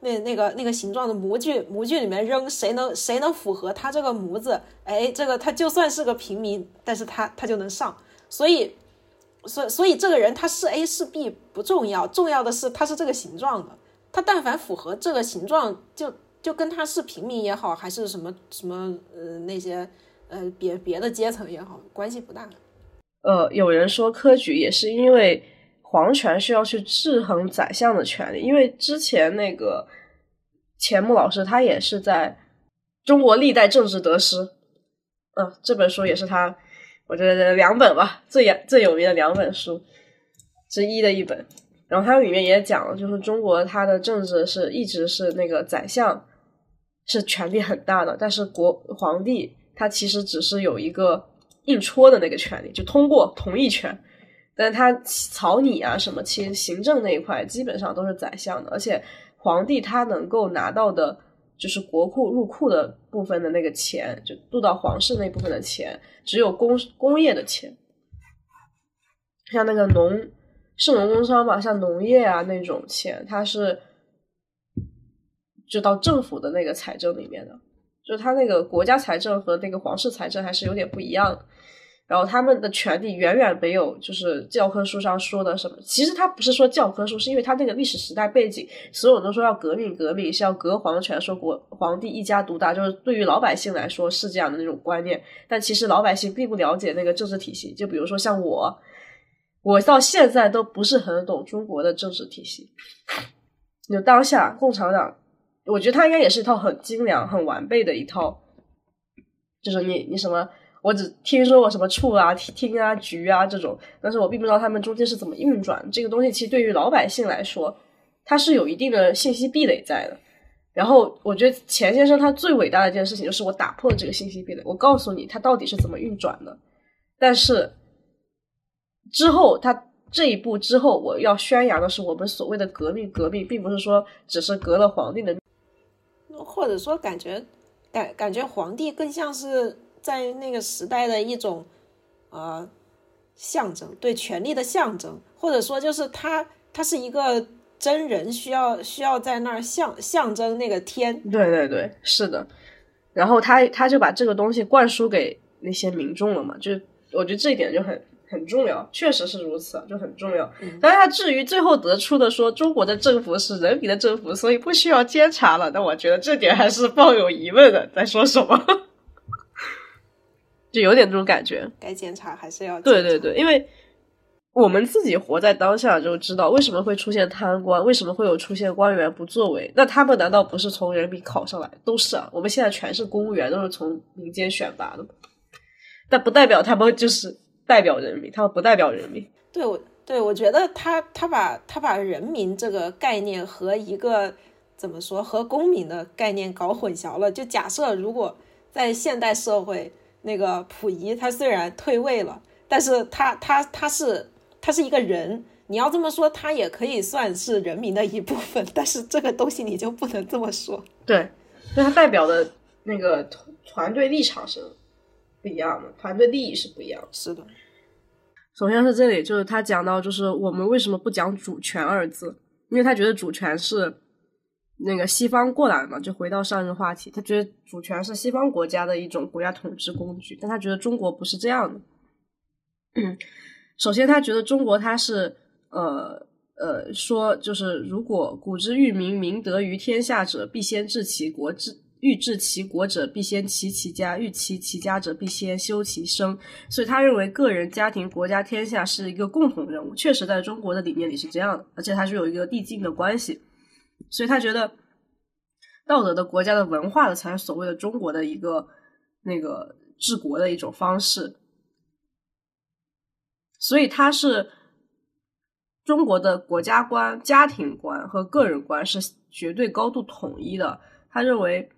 那那个那个形状的模具模具里面扔，谁能谁能符合他这个模子？哎，这个他就算是个平民，但是他他就能上。所以，所所以这个人他是 A 是 B 不重要，重要的是他是这个形状的。他但凡符合这个形状，就就跟他是平民也好，还是什么什么呃那些。呃，别别的阶层也好，关系不大。呃，有人说科举也是因为皇权需要去制衡宰相的权利，因为之前那个钱穆老师他也是在中国历代政治得失，嗯，这本书也是他，我觉得两本吧，最最有名的两本书之一的一本。然后它里面也讲了，就是中国它的政治是一直是那个宰相是权力很大的，但是国皇帝。他其实只是有一个硬戳的那个权利，就通过同意权，但他草拟啊什么，其实行政那一块基本上都是宰相的，而且皇帝他能够拿到的，就是国库入库的部分的那个钱，就渡到皇室那部分的钱，只有工工业的钱，像那个农是农工商嘛，像农业啊那种钱，它是。就到政府的那个财政里面的，就他那个国家财政和那个皇室财政还是有点不一样的。然后他们的权利远远没有就是教科书上说的什么。其实他不是说教科书，是因为他那个历史时代背景，所有人都说要革命，革命是要革皇权，说国皇帝一家独大，就是对于老百姓来说是这样的那种观念。但其实老百姓并不了解那个政治体系。就比如说像我，我到现在都不是很懂中国的政治体系。就当下共产党，我觉得他应该也是一套很精良、很完备的一套，就是你你什么。我只听说过什么处啊、厅啊、局啊这种，但是我并不知道他们中间是怎么运转。这个东西其实对于老百姓来说，它是有一定的信息壁垒在的。然后我觉得钱先生他最伟大的一件事情就是我打破了这个信息壁垒，我告诉你他到底是怎么运转的。但是之后他这一步之后，我要宣扬的是我们所谓的革命，革命并不是说只是革了皇帝的，或者说感觉感感觉皇帝更像是。在那个时代的一种，呃，象征，对权力的象征，或者说就是他，他是一个真人，需要需要在那儿象象征那个天。对对对，是的。然后他他就把这个东西灌输给那些民众了嘛，就我觉得这一点就很很重要，确实是如此，就很重要。但是他至于最后得出的说中国的政府是人民的政府，所以不需要监察了，那我觉得这点还是抱有疑问的，在说什么？就有点这种感觉，该检查还是要对对对，因为我们自己活在当下就知道为什么会出现贪官，为什么会有出现官员不作为？那他们难道不是从人民考上来？都是啊，我们现在全是公务员，都是从民间选拔的，但不代表他们就是代表人民，他们不代表人民。对，我对我觉得他他把他把人民这个概念和一个怎么说和公民的概念搞混淆了。就假设如果在现代社会。那个溥仪他虽然退位了，但是他他他是他是一个人，你要这么说，他也可以算是人民的一部分。但是这个东西你就不能这么说。对，那他代表的那个团队立场是不一样的，团队利益是不一样。是的。首先是这里，就是他讲到，就是我们为什么不讲主权二字？因为他觉得主权是。那个西方过来嘛，就回到上一个话题，他觉得主权是西方国家的一种国家统治工具，但他觉得中国不是这样的。首先，他觉得中国它是呃呃说，就是如果古之欲民，明德于天下者，必先治其国；治欲治其国者，必先齐其家；欲齐其家者，必先修其身。所以，他认为个人、家庭、国家、天下是一个共同任务。确实，在中国的理念里是这样的，而且它是有一个递进的关系。所以他觉得，道德的国家的文化的才是所谓的中国的一个那个治国的一种方式。所以他是中国的国家观、家庭观和个人观是绝对高度统一的。他认为，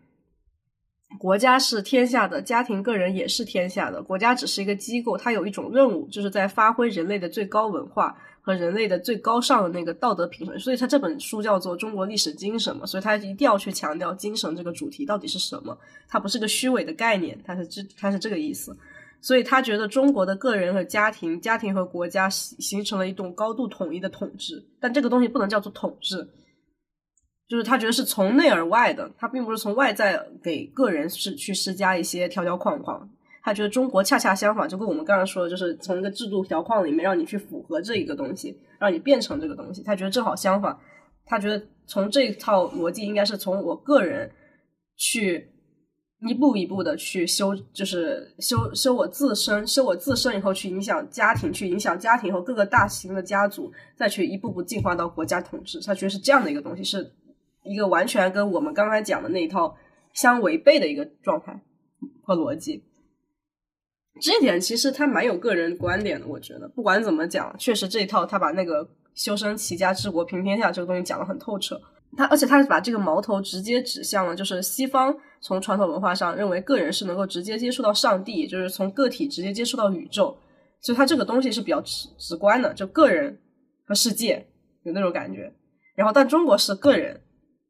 国家是天下的，家庭、个人也是天下的。国家只是一个机构，它有一种任务，就是在发挥人类的最高文化。和人类的最高尚的那个道德平衡，所以他这本书叫做《中国历史精神》嘛，所以他一定要去强调精神这个主题到底是什么，它不是个虚伪的概念，它是这它是这个意思，所以他觉得中国的个人和家庭、家庭和国家形形成了一种高度统一的统治，但这个东西不能叫做统治，就是他觉得是从内而外的，他并不是从外在给个人是去施加一些条条框框。他觉得中国恰恰相反，就跟我们刚刚说的，就是从一个制度条框里面让你去符合这一个东西，让你变成这个东西。他觉得正好相反，他觉得从这套逻辑应该是从我个人去一步一步的去修，就是修修我自身，修我自身以后去影响家庭，去影响家庭后各个大型的家族，再去一步步进化到国家统治。他觉得是这样的一个东西，是一个完全跟我们刚才讲的那一套相违背的一个状态和逻辑。这一点其实他蛮有个人观点的，我觉得不管怎么讲，确实这一套他把那个修身齐家治国平天下这个东西讲得很透彻。他而且他是把这个矛头直接指向了，就是西方从传统文化上认为个人是能够直接接触到上帝，就是从个体直接接触到宇宙，所以他这个东西是比较直直观的，就个人和世界有那种感觉。然后但中国是个人、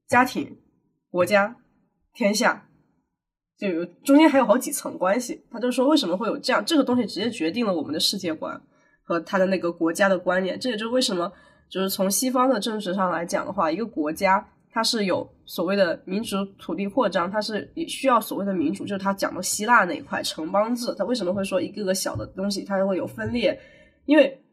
家庭、国家、天下。就有中间还有好几层关系，他就说为什么会有这样这个东西，直接决定了我们的世界观和他的那个国家的观念。这也就是为什么，就是从西方的政治上来讲的话，一个国家它是有所谓的民主土地扩张，它是也需要所谓的民主，就是他讲到希腊那一块城邦制。他为什么会说一个个小的东西它会有分裂？因为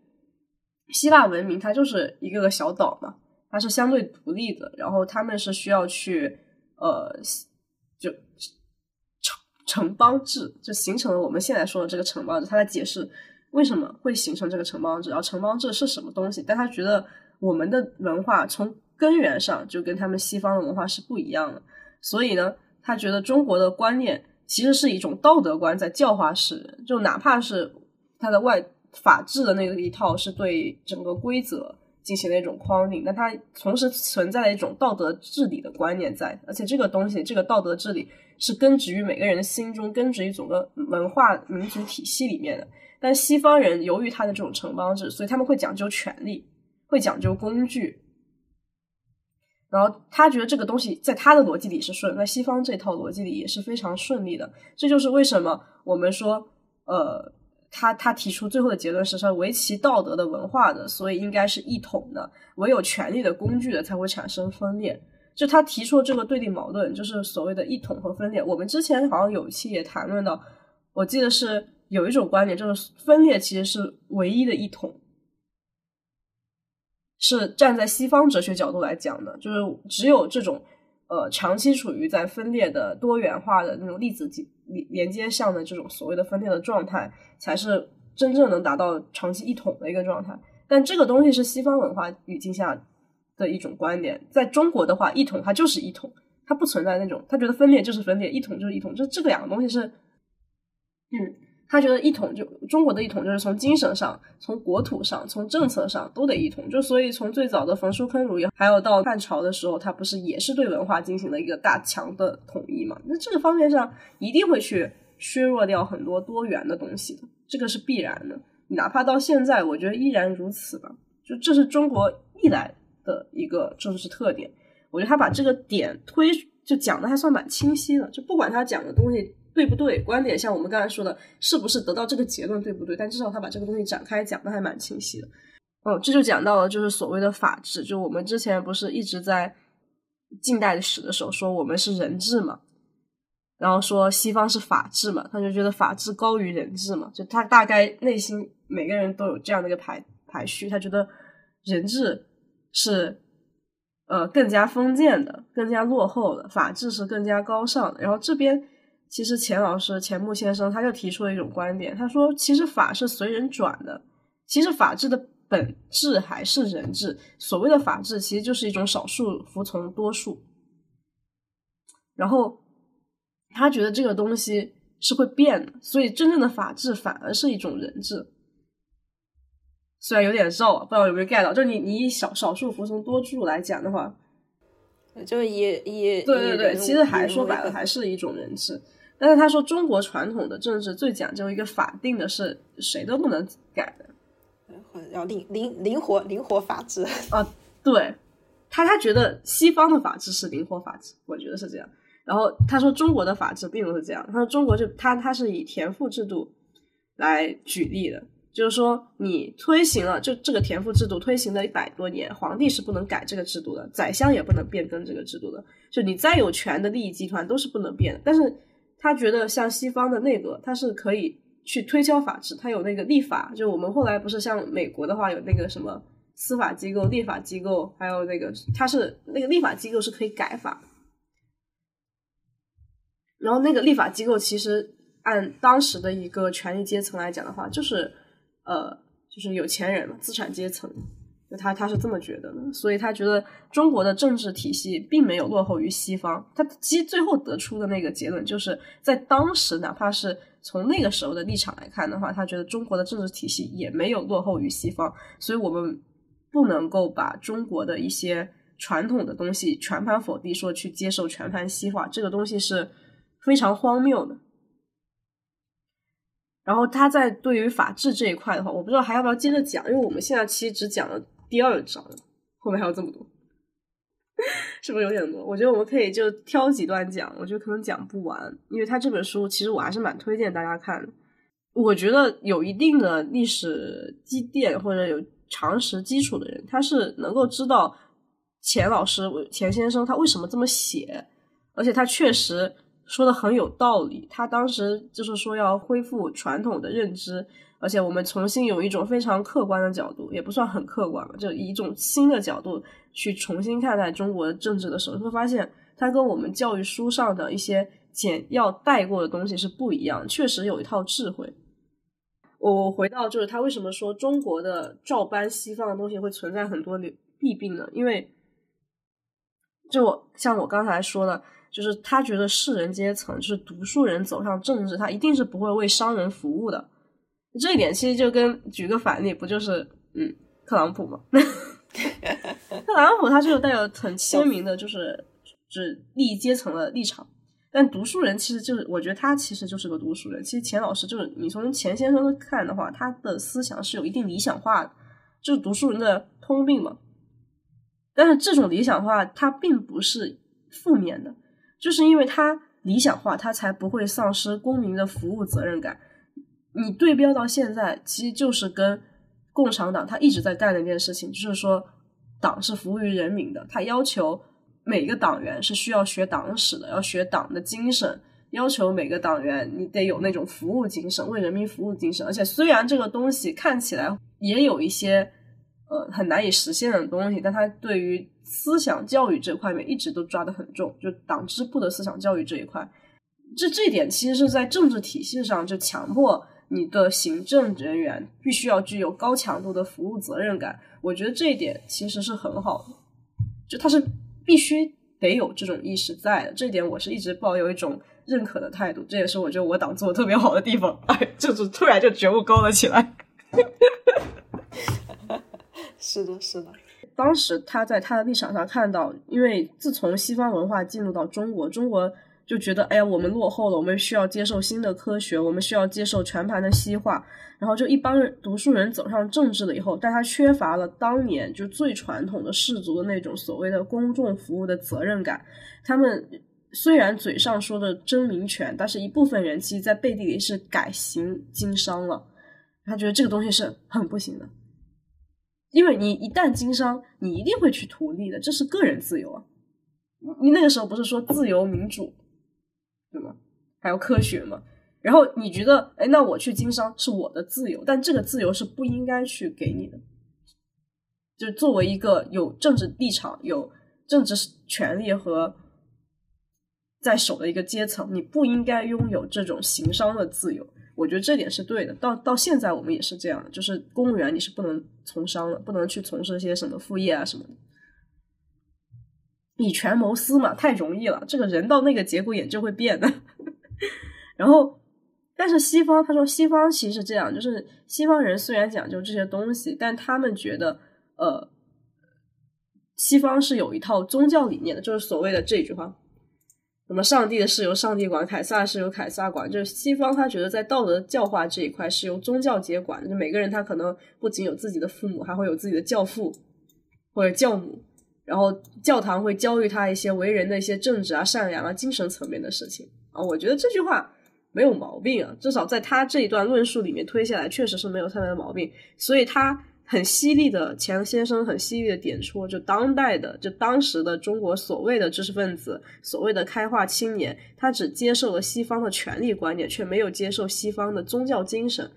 希腊文明它就是一个个小岛嘛，它是相对独立的，然后他们是需要去呃就城城邦制，就形成了我们现在说的这个城邦制。他在解释为什么会形成这个城邦制，然后城邦制是什么东西？但他觉得我们的文化从根源上就跟他们西方的文化是不一样的，所以呢，他觉得中国的观念其实是一种道德观在教化世人，就哪怕是他的外法治的那个一套是对整个规则进行了一种框定，但它同时存在了一种道德治理的观念在，而且这个东西，这个道德治理是根植于每个人的心中，根植于整个文化民族体系里面的。但西方人由于他的这种城邦制，所以他们会讲究权力，会讲究工具。然后他觉得这个东西在他的逻辑里是顺，在西方这套逻辑里也是非常顺利的。这就是为什么我们说，呃，他他提出最后的结论是说，维其道德的文化的，所以应该是一统的；唯有权力的工具的才会产生分裂。就他提出这个对立矛盾，就是所谓的一统和分裂。我们之前好像有一期也谈论到，我记得是有一种观点，就是分裂其实是唯一的一统。是站在西方哲学角度来讲的，就是只有这种呃长期处于在分裂的多元化的那种粒子连连接上的这种所谓的分裂的状态，才是真正能达到长期一统的一个状态。但这个东西是西方文化语境下的一种观点，在中国的话，一统它就是一统，它不存在那种他觉得分裂就是分裂，一统就是一统，就这个两个东西是嗯。他觉得一统就中国的一统就是从精神上、从国土上、从政策上都得一统，就所以从最早的焚书坑儒也还有到汉朝的时候，他不是也是对文化进行了一个大强的统一嘛？那这个方面上一定会去削弱掉很多多元的东西的，这个是必然的。哪怕到现在，我觉得依然如此吧。就这是中国历来的一个政治特点。我觉得他把这个点推就讲的还算蛮清晰的，就不管他讲的东西。对不对？观点像我们刚才说的，是不是得到这个结论对不对？但至少他把这个东西展开讲的还蛮清晰的。哦，这就讲到了就是所谓的法治，就我们之前不是一直在近代史的时候说我们是人治嘛，然后说西方是法治嘛，他就觉得法治高于人治嘛，就他大概内心每个人都有这样的一个排排序，他觉得人治是呃更加封建的、更加落后的，法治是更加高尚的，然后这边。其实钱老师钱穆先生他就提出了一种观点，他说其实法是随人转的，其实法治的本质还是人治。所谓的法治其实就是一种少数服从多数，然后他觉得这个东西是会变的，所以真正的法治反而是一种人治。虽然有点绕，不知道有没有 get 到，就是你你以少少数服从多数来讲的话，就是也也对对对，其实还说白了还是一种人治。但是他说，中国传统的政治最讲究一个法定的是谁都不能改的，要灵灵灵活灵活法治啊。对他，他觉得西方的法治是灵活法治，我觉得是这样。然后他说，中国的法治并不是这样。他说，中国就他他是以田赋制度来举例的，就是说你推行了就这个田赋制度推行了一百多年，皇帝是不能改这个制度的，宰相也不能变更这个制度的，就你再有权的利益集团都是不能变的。但是他觉得像西方的内阁，他是可以去推敲法治，他有那个立法。就我们后来不是像美国的话，有那个什么司法机构、立法机构，还有那个他是那个立法机构是可以改法。然后那个立法机构其实按当时的一个权力阶层来讲的话，就是呃，就是有钱人嘛，资产阶层。就他他是这么觉得的，所以他觉得中国的政治体系并没有落后于西方。他其实最后得出的那个结论，就是在当时，哪怕是从那个时候的立场来看的话，他觉得中国的政治体系也没有落后于西方。所以我们不能够把中国的一些传统的东西全盘否定，说去接受全盘西化，这个东西是非常荒谬的。然后他在对于法治这一块的话，我不知道还要不要接着讲，因为我们现在其实只讲了。第二章后面还有这么多，是不是有点多？我觉得我们可以就挑几段讲，我觉得可能讲不完，因为他这本书其实我还是蛮推荐大家看的。我觉得有一定的历史积淀或者有常识基础的人，他是能够知道钱老师钱先生他为什么这么写，而且他确实说的很有道理。他当时就是说要恢复传统的认知，而且我们重新有一种非常客观的角度，也不算很客观吧，就以一种新的角度去重新看待中国政治的时候，会发现它跟我们教育书上的一些简要带过的东西是不一样，确实有一套智慧。我回到就是他为什么说中国的照搬西方的东西会存在很多的弊病呢？因为就我像我刚才说的，就是他觉得士人阶层就是读书人走上政治，他一定是不会为商人服务的。这一点其实就跟举个反例，不就是嗯特朗普吗？特朗普他就带有很鲜明的，就是指利益阶层的立场。但读书人其实就是，我觉得他其实就是个读书人。其实钱老师就是，你从钱先生看的话，他的思想是有一定理想化的，就是读书人的通病嘛。但是这种理想化，它并不是负面的，就是因为他理想化，他才不会丧失公民的服务责任感。你对标到现在，其实就是跟共产党他一直在干的一件事情，就是说党是服务于人民的，他要求每个党员是需要学党史的，要学党的精神，要求每个党员你得有那种服务精神，为人民服务精神。而且虽然这个东西看起来也有一些。呃，很难以实现的东西，但他对于思想教育这块面一直都抓得很重，就党支部的思想教育这一块，这这点其实是在政治体系上就强迫你的行政人员必须要具有高强度的服务责任感。我觉得这一点其实是很好的，就他是必须得有这种意识在的。这一点我是一直抱有一种认可的态度，这也是我觉得我党做的特别好的地方。哎，就是突然就觉悟高了起来。是的，是的。当时他在他的立场上看到，因为自从西方文化进入到中国，中国就觉得，哎呀，我们落后了，我们需要接受新的科学，我们需要接受全盘的西化。然后就一帮人读书人走上政治了以后，但他缺乏了当年就最传统的士族的那种所谓的公众服务的责任感。他们虽然嘴上说的争民权，但是一部分人其实在背地里是改行经商了。他觉得这个东西是很不行的。因为你一旦经商，你一定会去图利的，这是个人自由啊。你那个时候不是说自由民主，对吗？还有科学嘛？然后你觉得，哎，那我去经商是我的自由，但这个自由是不应该去给你的。就作为一个有政治立场、有政治权利和在手的一个阶层，你不应该拥有这种行商的自由。我觉得这点是对的。到到现在，我们也是这样的，就是公务员你是不能从商的，不能去从事一些什么副业啊什么的，以权谋私嘛，太容易了。这个人到那个节骨眼就会变的。然后，但是西方他说，西方其实这样，就是西方人虽然讲究这些东西，但他们觉得，呃，西方是有一套宗教理念的，就是所谓的这句话。什么上帝的事由上帝管，凯撒是由凯撒管，就是西方他觉得在道德教化这一块是由宗教接管的，就每个人他可能不仅有自己的父母，还会有自己的教父或者教母，然后教堂会教育他一些为人的一些正直啊、善良啊、精神层面的事情啊。我觉得这句话没有毛病啊，至少在他这一段论述里面推下来，确实是没有太大的毛病，所以他。很犀利的钱先生，很犀利的点出，就当代的，就当时的中国所谓的知识分子，所谓的开化青年，他只接受了西方的权力观念，却没有接受西方的宗教精神，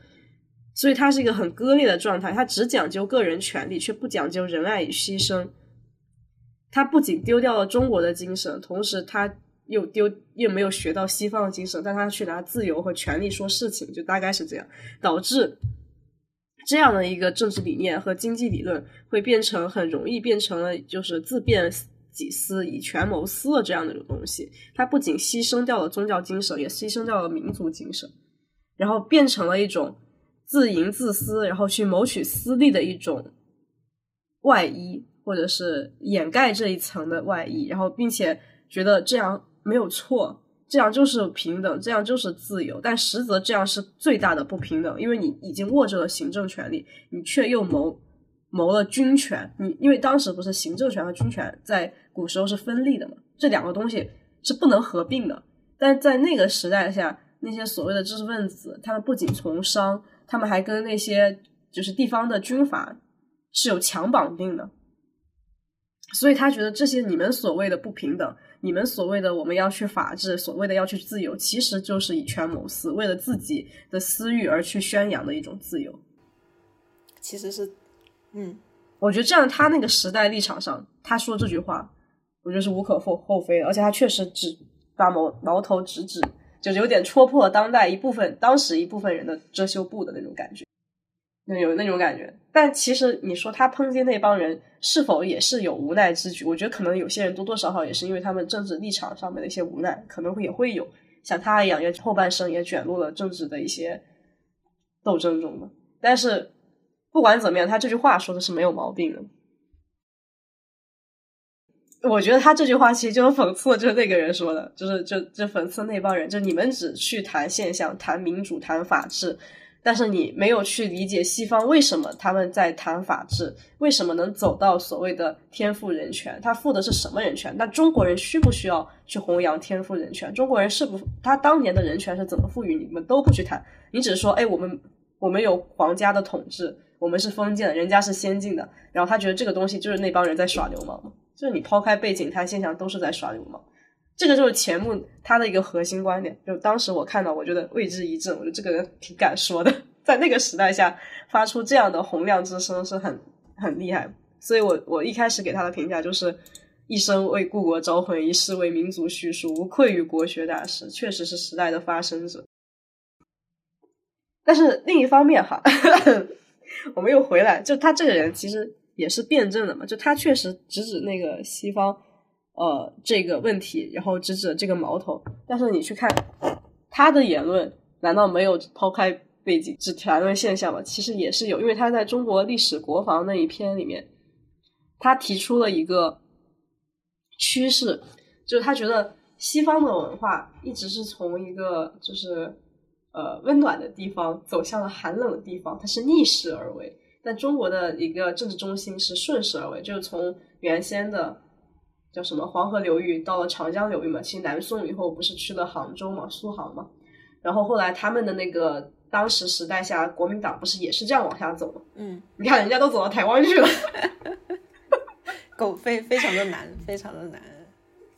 所以他是一个很割裂的状态。他只讲究个人权利，却不讲究仁爱与牺牲。他不仅丢掉了中国的精神，同时他又丢又没有学到西方的精神，但他去拿自由和权利说事情，就大概是这样，导致。这样的一个政治理念和经济理论会变成很容易变成了就是自辩己私以权谋私的这样的一种东西。它不仅牺牲掉了宗教精神，也牺牲掉了民族精神，然后变成了一种自营自私，然后去谋取私利的一种外衣，或者是掩盖这一层的外衣，然后并且觉得这样没有错。这样就是平等，这样就是自由，但实则这样是最大的不平等，因为你已经握着了行政权力，你却又谋谋了军权。你因为当时不是行政权和军权在古时候是分立的嘛，这两个东西是不能合并的。但在那个时代下，那些所谓的知识分子，他们不仅从商，他们还跟那些就是地方的军阀是有强绑定的。所以他觉得这些你们所谓的不平等，你们所谓的我们要去法治，所谓的要去自由，其实就是以权谋私，为了自己的私欲而去宣扬的一种自由。其实是，嗯，我觉得这样他那个时代立场上，他说这句话，我觉得是无可厚厚非的，而且他确实指把矛矛头直指，就是有点戳破当代一部分当时一部分人的遮羞布的那种感觉。有那种感觉，但其实你说他抨击那帮人是否也是有无奈之举？我觉得可能有些人多多少少也是因为他们政治立场上面的一些无奈，可能会也会有像他一样，也后半生也卷入了政治的一些斗争中的。但是不管怎么样，他这句话说的是没有毛病的。我觉得他这句话其实就讽刺，就是那个人说的，就是就就讽刺那帮人，就你们只去谈现象、谈民主、谈法治。但是你没有去理解西方为什么他们在谈法治，为什么能走到所谓的天赋人权？他赋的是什么人权？那中国人需不需要去弘扬天赋人权？中国人是不他当年的人权是怎么赋予？你们都不去谈，你只是说，哎，我们我们有皇家的统治，我们是封建的，人家是先进的，然后他觉得这个东西就是那帮人在耍流氓嘛？就是你抛开背景谈现象，都是在耍流氓。这个就是钱穆他的一个核心观点，就当时我看到，我觉得为之一振，我觉得这个人挺敢说的，在那个时代下发出这样的洪亮之声是很很厉害。所以我我一开始给他的评价就是一生为故国招魂，一世为民族叙述，无愧于国学大师，确实是时代的发声者。但是另一方面哈，我们又回来，就他这个人其实也是辩证的嘛，就他确实直指那个西方。呃，这个问题，然后指指这个矛头，但是你去看他的言论，难道没有抛开背景只谈论现象吗？其实也是有，因为他在中国历史国防那一篇里面，他提出了一个趋势，就是他觉得西方的文化一直是从一个就是呃温暖的地方走向了寒冷的地方，它是逆势而为，但中国的一个政治中心是顺势而为，就是从原先的。叫什么黄河流域到了长江流域嘛？其实南宋以后不是去了杭州嘛，苏杭嘛。然后后来他们的那个当时时代下，国民党不是也是这样往下走吗？嗯，你看人家都走到台湾去了，狗非非常的难，非常的难。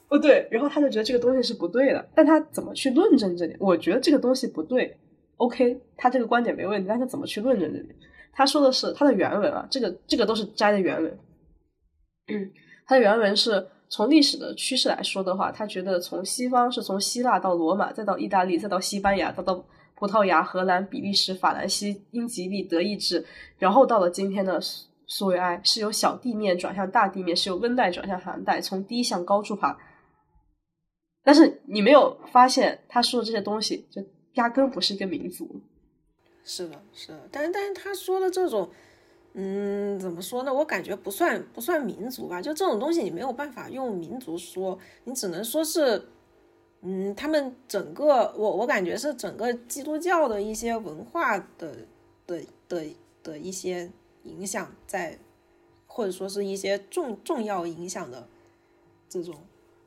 哦，对，然后他就觉得这个东西是不对的，但他怎么去论证这点？我觉得这个东西不对。OK，他这个观点没问题，但是怎么去论证这点？他说的是他的原文啊，这个这个都是摘的原文。嗯，他的原文是。从历史的趋势来说的话，他觉得从西方是从希腊到罗马，再到意大利，再到西班牙，再到葡萄牙、荷兰、比利时、法兰西、英吉利、德意志，然后到了今天的苏苏维埃，是由小地面转向大地面，是由温带转向寒带，从低向高处爬。但是你没有发现他说的这些东西，就压根不是一个民族。是的，是的，但是但是他说的这种。嗯，怎么说呢？我感觉不算不算民族吧，就这种东西你没有办法用民族说，你只能说是，嗯，他们整个我我感觉是整个基督教的一些文化的的的的一些影响在，或者说是一些重重要影响的这种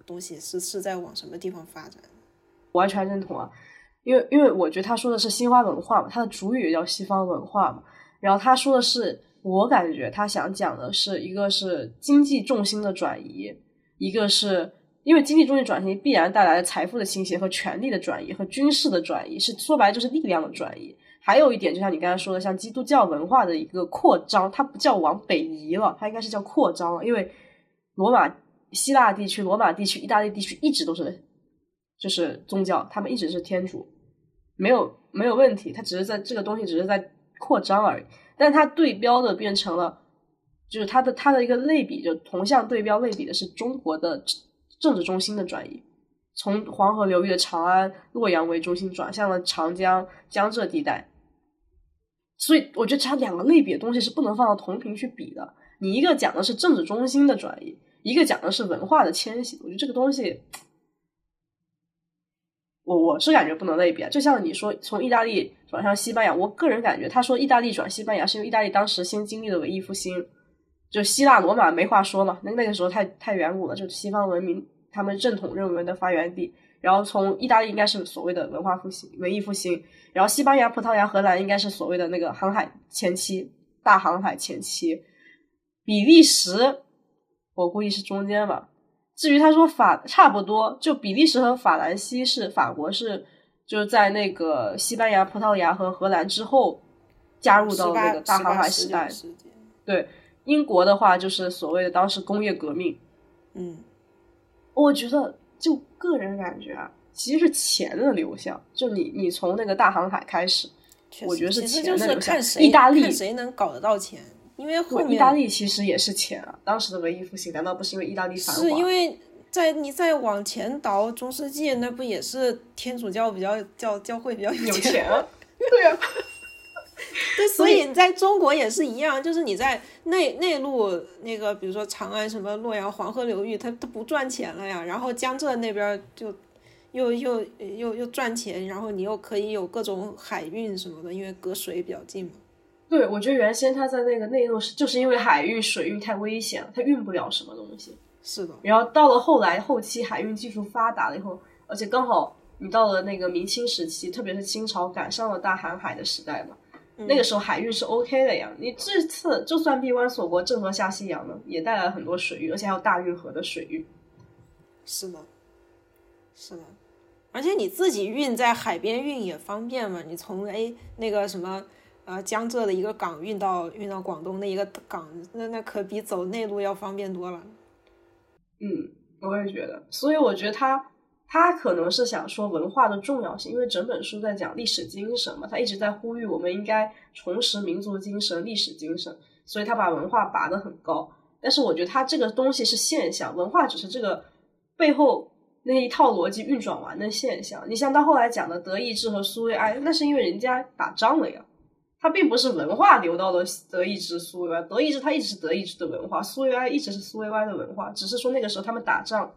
东西是是在往什么地方发展？完全认同啊，因为因为我觉得他说的是西方文化嘛，他的主语叫西方文化嘛，然后他说的是。我感觉他想讲的是一个是经济重心的转移，一个是因为经济重心转移必然带来的财富的倾斜和权力的转移和军事的转移，是说白了就是力量的转移。还有一点，就像你刚才说的，像基督教文化的一个扩张，它不叫往北移了，它应该是叫扩张了。因为罗马、希腊地区、罗马地区、意大利地区一直都是就是宗教，他们一直是天主，没有没有问题。它只是在这个东西只是在扩张而已。但它对标的变成了，就是它的它的一个类比，就同向对标类比的是中国的政治中心的转移，从黄河流域的长安、洛阳为中心转向了长江、江浙地带。所以我觉得它两个类比的东西是不能放到同频去比的。你一个讲的是政治中心的转移，一个讲的是文化的迁徙。我觉得这个东西。我我是感觉不能类比啊，就像你说从意大利转向西班牙，我个人感觉他说意大利转西班牙是因为意大利当时先经历了文艺复兴，就希腊罗马没话说嘛，那那个时候太太远古了，就西方文明他们正统认为的发源地。然后从意大利应该是所谓的文化复兴、文艺复兴，然后西班牙、葡萄牙、荷兰应该是所谓的那个航海前期、大航海前期，比利时。我估计是中间吧。至于他说法差不多，就比利时和法兰西是法国是就是在那个西班牙、葡萄牙和荷兰之后加入到那个大航海时代。对，英国的话就是所谓的当时工业革命。嗯，我觉得就个人感觉啊，其实是钱的流向，就你你从那个大航海开始，我觉得是钱的流向。意大利谁能搞得到钱？因为后面意大利其实也是钱啊，当时的文艺复兴难道不是因为意大利繁华？是因为在你再往前倒中世纪，那不也是天主教比较教教会比较有钱？对呀 对，所以在中国也是一样，就是你在内内陆那个，比如说长安、什么洛阳、黄河流域，它它不赚钱了呀。然后江浙那边就又又又又赚钱，然后你又可以有各种海运什么的，因为隔水比较近嘛。对，我觉得原先他在那个内陆是，就是因为海域、水域太危险了，他运不了什么东西。是的。然后到了后来后期，海运技术发达了以后，而且刚好你到了那个明清时期，特别是清朝赶上了大航海的时代嘛，那个时候海运是 OK 的呀。你这次就算闭关锁国，郑和下西洋呢，也带来了很多水域，而且还有大运河的水域。是的，是的。而且你自己运在海边运也方便嘛，你从 A 那个什么。啊，江浙的一个港运到运到广东的一个港，那那可比走内陆要方便多了。嗯，我也觉得，所以我觉得他他可能是想说文化的重要性，因为整本书在讲历史精神嘛，他一直在呼吁我们应该重拾民族精神、历史精神，所以他把文化拔得很高。但是我觉得他这个东西是现象，文化只是这个背后那一套逻辑运转完的现象。你像到后来讲的德意志和苏维埃，那是因为人家打仗了呀。它并不是文化流到了德意志、苏维埃，德意志它一直是德意志的文化，苏维埃一直是苏维埃的文化，只是说那个时候他们打仗，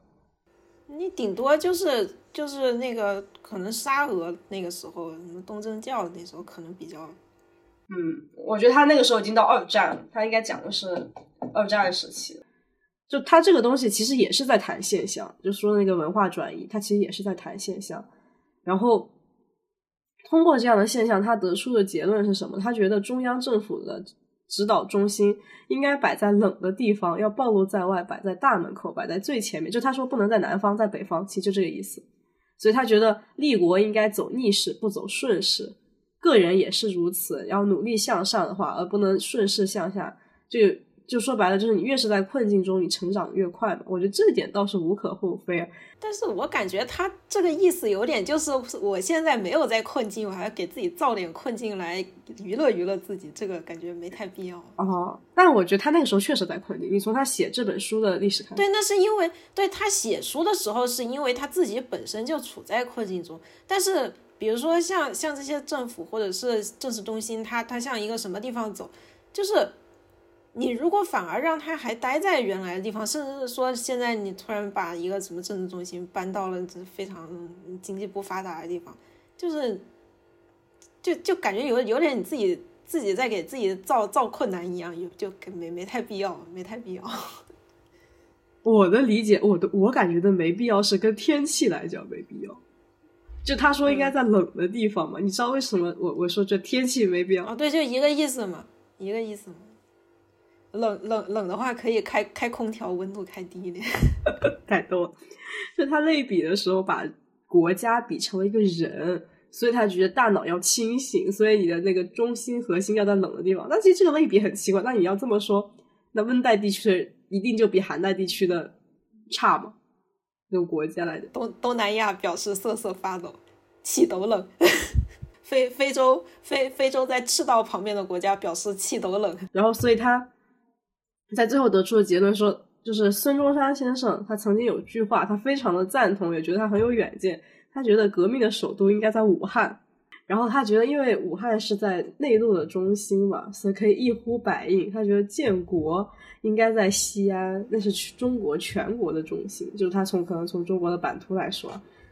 你顶多就是就是那个可能沙俄那个时候，什么东正教那时候可能比较，嗯，我觉得他那个时候已经到二战，他应该讲的是二战时期，就他这个东西其实也是在谈现象，就说那个文化转移，他其实也是在谈现象，然后。通过这样的现象，他得出的结论是什么？他觉得中央政府的指导中心应该摆在冷的地方，要暴露在外，摆在大门口，摆在最前面。就他说不能在南方，在北方，其实就这个意思。所以他觉得立国应该走逆势，不走顺势。个人也是如此，要努力向上的话，而不能顺势向下。就。就说白了，就是你越是在困境中，你成长越快嘛。我觉得这点倒是无可厚非。但是我感觉他这个意思有点就是，我现在没有在困境，我还要给自己造点困境来娱乐娱乐自己，这个感觉没太必要。哦，但我觉得他那个时候确实在困境。你从他写这本书的历史看，对，那是因为对他写书的时候，是因为他自己本身就处在困境中。但是比如说像像这些政府或者是政治中心，他他向一个什么地方走，就是。你如果反而让他还待在原来的地方，甚至是说现在你突然把一个什么政治中心搬到了这非常经济不发达的地方，就是，就就感觉有有点你自己自己在给自己造造困难一样，有就没没太必要，没太必要。我的理解，我的我感觉的没必要是跟天气来讲没必要，就他说应该在冷的地方嘛，你知道为什么我我说这天气没必要啊？对，就一个意思嘛，一个意思嘛。冷冷冷的话，可以开开空调，温度开低一点。太逗了，就他类比的时候，把国家比成了一个人，所以他觉得大脑要清醒，所以你的那个中心核心要在冷的地方。那其实这个类比很奇怪。那你要这么说，那温带地区的一定就比寒带地区的差吗？那个国家来的东东南亚表示瑟瑟发抖，气都冷。非非洲非非洲在赤道旁边的国家表示气都冷。然后，所以他。在最后得出的结论说，就是孙中山先生，他曾经有句话，他非常的赞同，也觉得他很有远见。他觉得革命的首都应该在武汉，然后他觉得，因为武汉是在内陆的中心嘛，所以可以一呼百应。他觉得建国应该在西安，那是中国全国的中心。就是他从可能从中国的版图来说，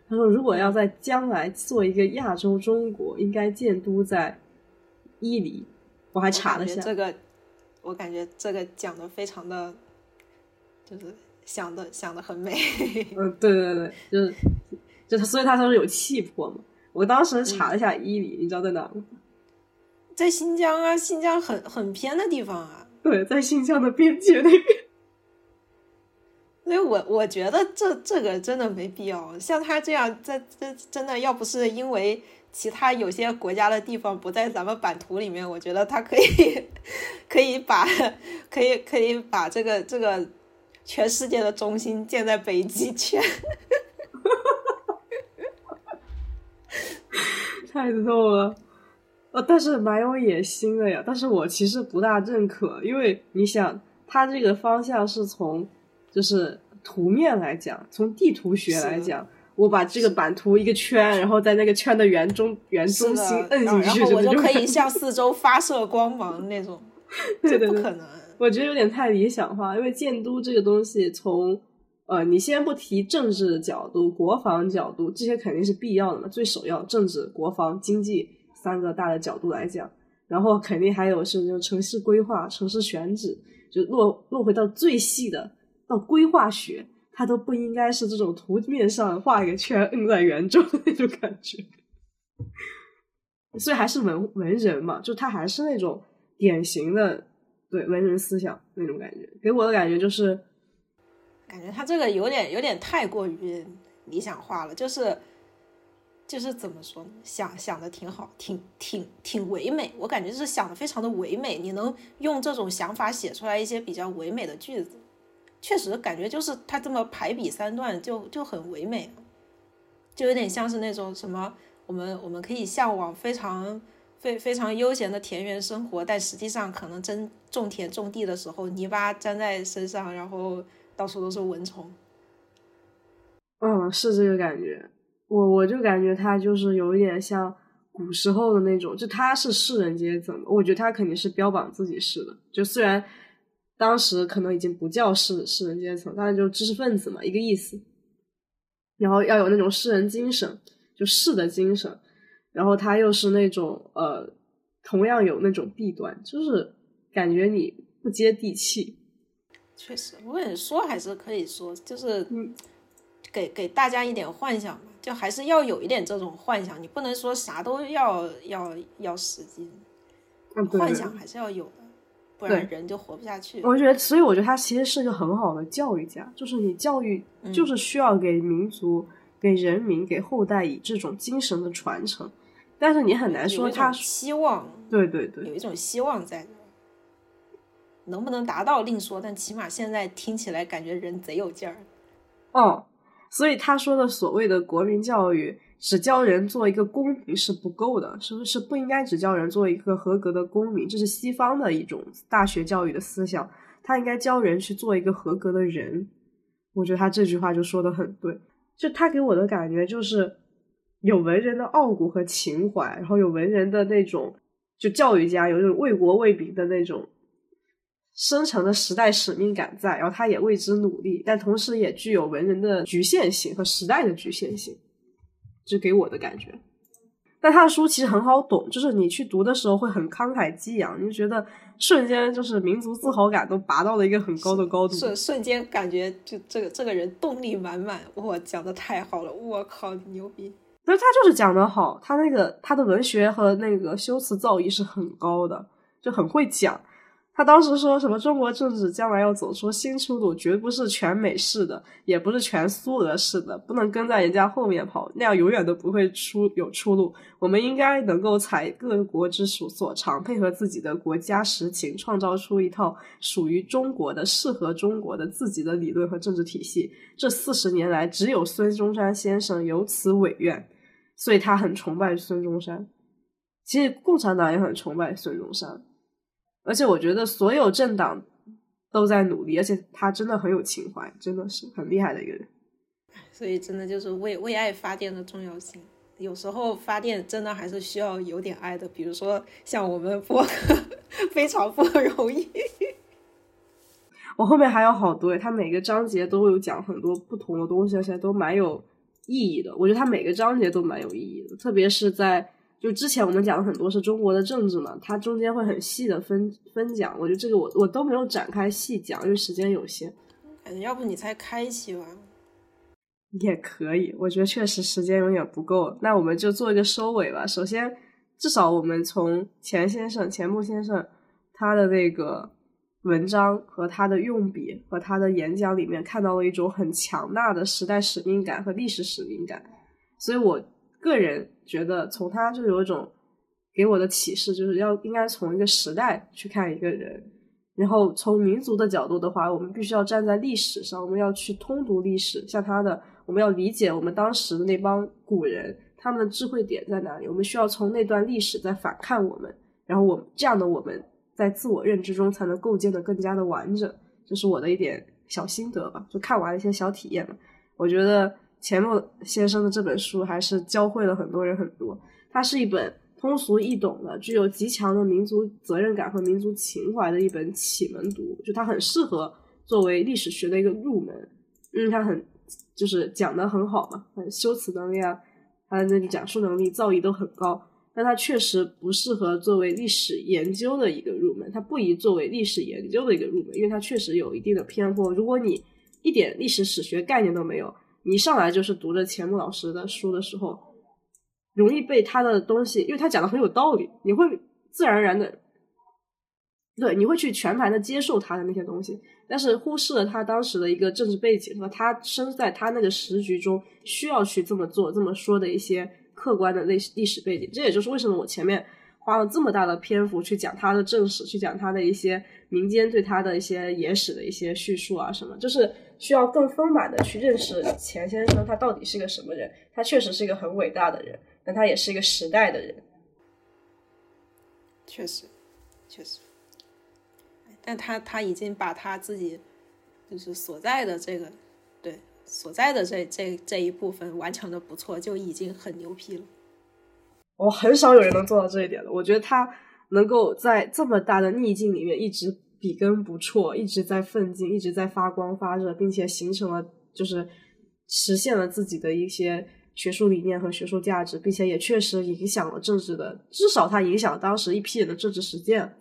他说如果要在将来做一个亚洲中国，应该建都在伊犁。我还查了一下这个。我感觉这个讲的非常的，就是想的想的很美。嗯，对对对，就是，就所以他说是有气魄嘛。我当时查了一下伊犁，你知道在哪吗？在新疆啊，新疆很很偏的地方啊。对，在新疆的边界那边。所以我我觉得这这个真的没必要。像他这样，在这真的要不是因为其他有些国家的地方不在咱们版图里面，我觉得他可以 可以把 可以可以把这个这个全世界的中心建在北极圈。太逗了，呃，但是蛮有野心的呀。但是我其实不大认可，因为你想，它这个方向是从就是图面来讲，从地图学来讲，我把这个版图一个圈，然后在那个圈的圆中圆中心摁进去，然后我就可以向四周发射光芒那种，对对不可能。我觉得有点太理想化，因为建都这个东西从。呃，你先不提政治角度、国防角度，这些肯定是必要的嘛。最首要，政治、国防、经济三个大的角度来讲，然后肯定还有是就城市规划、城市选址，就落落回到最细的到规划学，他都不应该是这种图面上画一个圈摁在圆中的那种感觉。所以还是文文人嘛，就他还是那种典型的对文人思想那种感觉，给我的感觉就是。感觉他这个有点有点太过于理想化了，就是就是怎么说呢？想想的挺好，挺挺挺唯美。我感觉就是想的非常的唯美。你能用这种想法写出来一些比较唯美的句子，确实感觉就是他这么排比三段就就很唯美，就有点像是那种什么我们我们可以向往非常非非常悠闲的田园生活，但实际上可能真种田种地的时候泥巴粘在身上，然后。到处都是蚊虫，嗯，是这个感觉。我我就感觉他就是有一点像古时候的那种，就他是士人阶层，我觉得他肯定是标榜自己是的。就虽然当时可能已经不叫士士人阶层，当然就知识分子嘛，一个意思。然后要有那种士人精神，就士的精神。然后他又是那种呃，同样有那种弊端，就是感觉你不接地气。确实，我跟你说还是可以说，就是给给大家一点幻想嘛，就还是要有一点这种幻想，你不能说啥都要要要实际，幻想还是要有的，不然人就活不下去。我觉得，所以我觉得他其实是个很好的教育家，就是你教育就是需要给民族、给人民、给后代以这种精神的传承，但是你很难说他希望，对对对，有一种希望在。能不能达到另说，但起码现在听起来感觉人贼有劲儿。哦，所以他说的所谓的国民教育，只教人做一个公民是不够的，是不是不应该只教人做一个合格的公民？这是西方的一种大学教育的思想，他应该教人去做一个合格的人。我觉得他这句话就说的很对，就他给我的感觉就是有文人的傲骨和情怀，然后有文人的那种就教育家有那种为国为民的那种。深沉的时代使命感在，然后他也为之努力，但同时也具有文人的局限性和时代的局限性，这给我的感觉。但他的书其实很好懂，就是你去读的时候会很慷慨激昂，你就觉得瞬间就是民族自豪感都拔到了一个很高的高度，瞬瞬间感觉就这个这个人动力满满，我，讲的太好了，我靠，牛逼！所以他就是讲的好，他那个他的文学和那个修辞造诣是很高的，就很会讲。他当时说什么？中国政治将来要走出新出路，绝不是全美式的，也不是全苏俄式的，不能跟在人家后面跑，那样永远都不会出有出路。我们应该能够采各国之所所长，配合自己的国家实情，创造出一套属于中国的、适合中国的自己的理论和政治体系。这四十年来，只有孙中山先生有此伟愿，所以他很崇拜孙中山。其实共产党也很崇拜孙中山。而且我觉得所有政党都在努力，而且他真的很有情怀，真的是很厉害的一个人。所以真的就是为为爱发电的重要性。有时候发电真的还是需要有点爱的，比如说像我们播客，非常不容易。我后面还有好多，他每个章节都有讲很多不同的东西，而且都蛮有意义的。我觉得他每个章节都蛮有意义的，特别是在。就之前我们讲的很多是中国的政治嘛，它中间会很细的分分讲，我觉得这个我我都没有展开细讲，因为时间有限。要不你再开一期吧？也可以，我觉得确实时间有点不够，那我们就做一个收尾吧。首先，至少我们从钱先生、钱穆先生他的那个文章和他的用笔和他的演讲里面看到了一种很强大的时代使命感和历史使命感，所以我个人觉得从他就有一种给我的启示，就是要应该从一个时代去看一个人，然后从民族的角度的话，我们必须要站在历史上，我们要去通读历史，像他的，我们要理解我们当时的那帮古人他们的智慧点在哪里，我们需要从那段历史再反看我们，然后我这样的我们。在自我认知中才能构建的更加的完整，这是我的一点小心得吧。就看完一些小体验嘛，我觉得钱穆先生的这本书还是教会了很多人很多。它是一本通俗易懂的、具有极强的民族责任感和民族情怀的一本启蒙读，就它很适合作为历史学的一个入门，因为它很就是讲的很好嘛，很修辞能力啊，它的那个讲述能力、造诣都很高。但它确实不适合作为历史研究的一个入门，它不宜作为历史研究的一个入门，因为它确实有一定的偏颇。如果你一点历史史学概念都没有，你上来就是读着钱穆老师的书的时候，容易被他的东西，因为他讲的很有道理，你会自然而然的，对，你会去全盘的接受他的那些东西，但是忽视了他当时的一个政治背景和他生在他那个时局中需要去这么做、这么说的一些。客观的历历史背景，这也就是为什么我前面花了这么大的篇幅去讲他的正史，去讲他的一些民间对他的一些野史的一些叙述啊什么，就是需要更丰满的去认识钱先生他到底是个什么人。他确实是一个很伟大的人，但他也是一个时代的人。确实，确实，但他他已经把他自己就是所在的这个对。所在的这这这一部分完成的不错，就已经很牛批了。我很少有人能做到这一点的。我觉得他能够在这么大的逆境里面一直笔耕不辍，一直在奋进，一直在发光发热，并且形成了就是实现了自己的一些学术理念和学术价值，并且也确实影响了政治的，至少他影响了当时一批人的政治实践。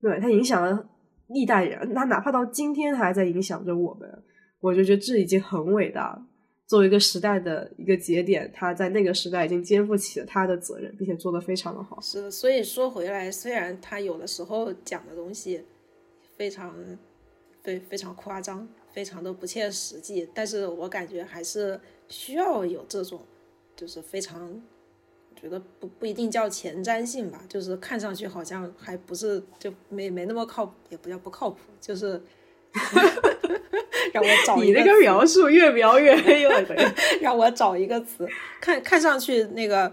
对他影响了历代人，他哪怕到今天还在影响着我们。我就觉得这已经很伟大了。作为一个时代的一个节点，他在那个时代已经肩负起了他的责任，并且做得非常的好。是的，所以说回来，虽然他有的时候讲的东西非常非非常夸张，非常的不切实际，但是我感觉还是需要有这种，就是非常觉得不不一定叫前瞻性吧，就是看上去好像还不是就没没那么靠，也不叫不靠谱，就是。让我找你那个描述越描越黑了。让我找一个词，看看上去那个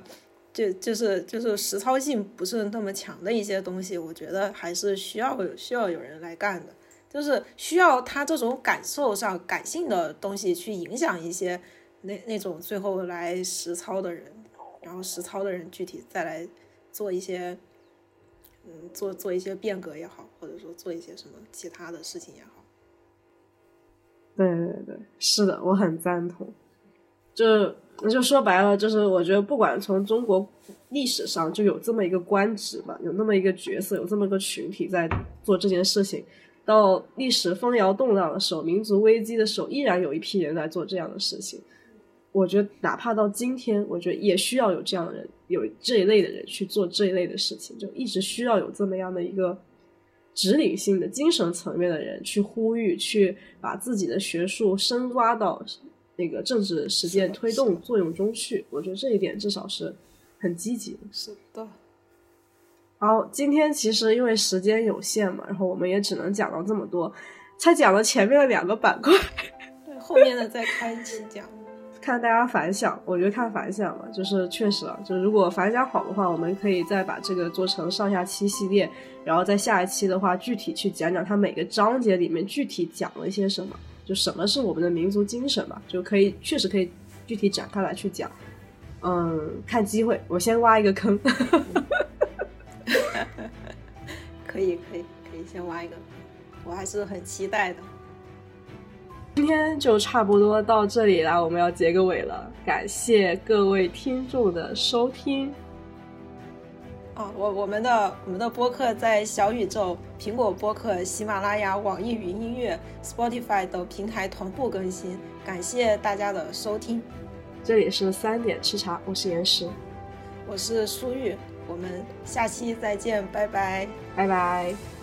就就是就是实操性不是那么强的一些东西，我觉得还是需要需要有人来干的，就是需要他这种感受上感性的东西去影响一些那那种最后来实操的人，然后实操的人具体再来做一些嗯做做一些变革也好，或者说做一些什么其他的事情也好。对对对，是的，我很赞同。就就说白了，就是我觉得不管从中国历史上就有这么一个官职吧，有那么一个角色，有这么一个群体在做这件事情，到历史风摇动荡的时候，民族危机的时候，依然有一批人在做这样的事情。我觉得哪怕到今天，我觉得也需要有这样的人，有这一类的人去做这一类的事情，就一直需要有这么样的一个。指领性的精神层面的人去呼吁，去把自己的学术深挖到那个政治实践推动作用中去。我觉得这一点至少是很积极的。是的。好，今天其实因为时间有限嘛，然后我们也只能讲到这么多，才讲了前面的两个板块，对，后面的再开一期讲。看大家反响，我觉得看反响嘛，就是确实啊，就如果反响好的话，我们可以再把这个做成上下期系列，然后在下一期的话，具体去讲讲它每个章节里面具体讲了一些什么，就什么是我们的民族精神吧，就可以确实可以具体展开来去讲。嗯，看机会，我先挖一个坑。可以可以可以先挖一个，我还是很期待的。今天就差不多到这里了，我们要结个尾了。感谢各位听众的收听。啊，我我们的我们的播客在小宇宙、苹果播客、喜马拉雅、网易云音乐、Spotify 等平台同步更新。感谢大家的收听。这里是三点吃茶，我是岩石，我是苏玉，我们下期再见，拜拜，拜拜。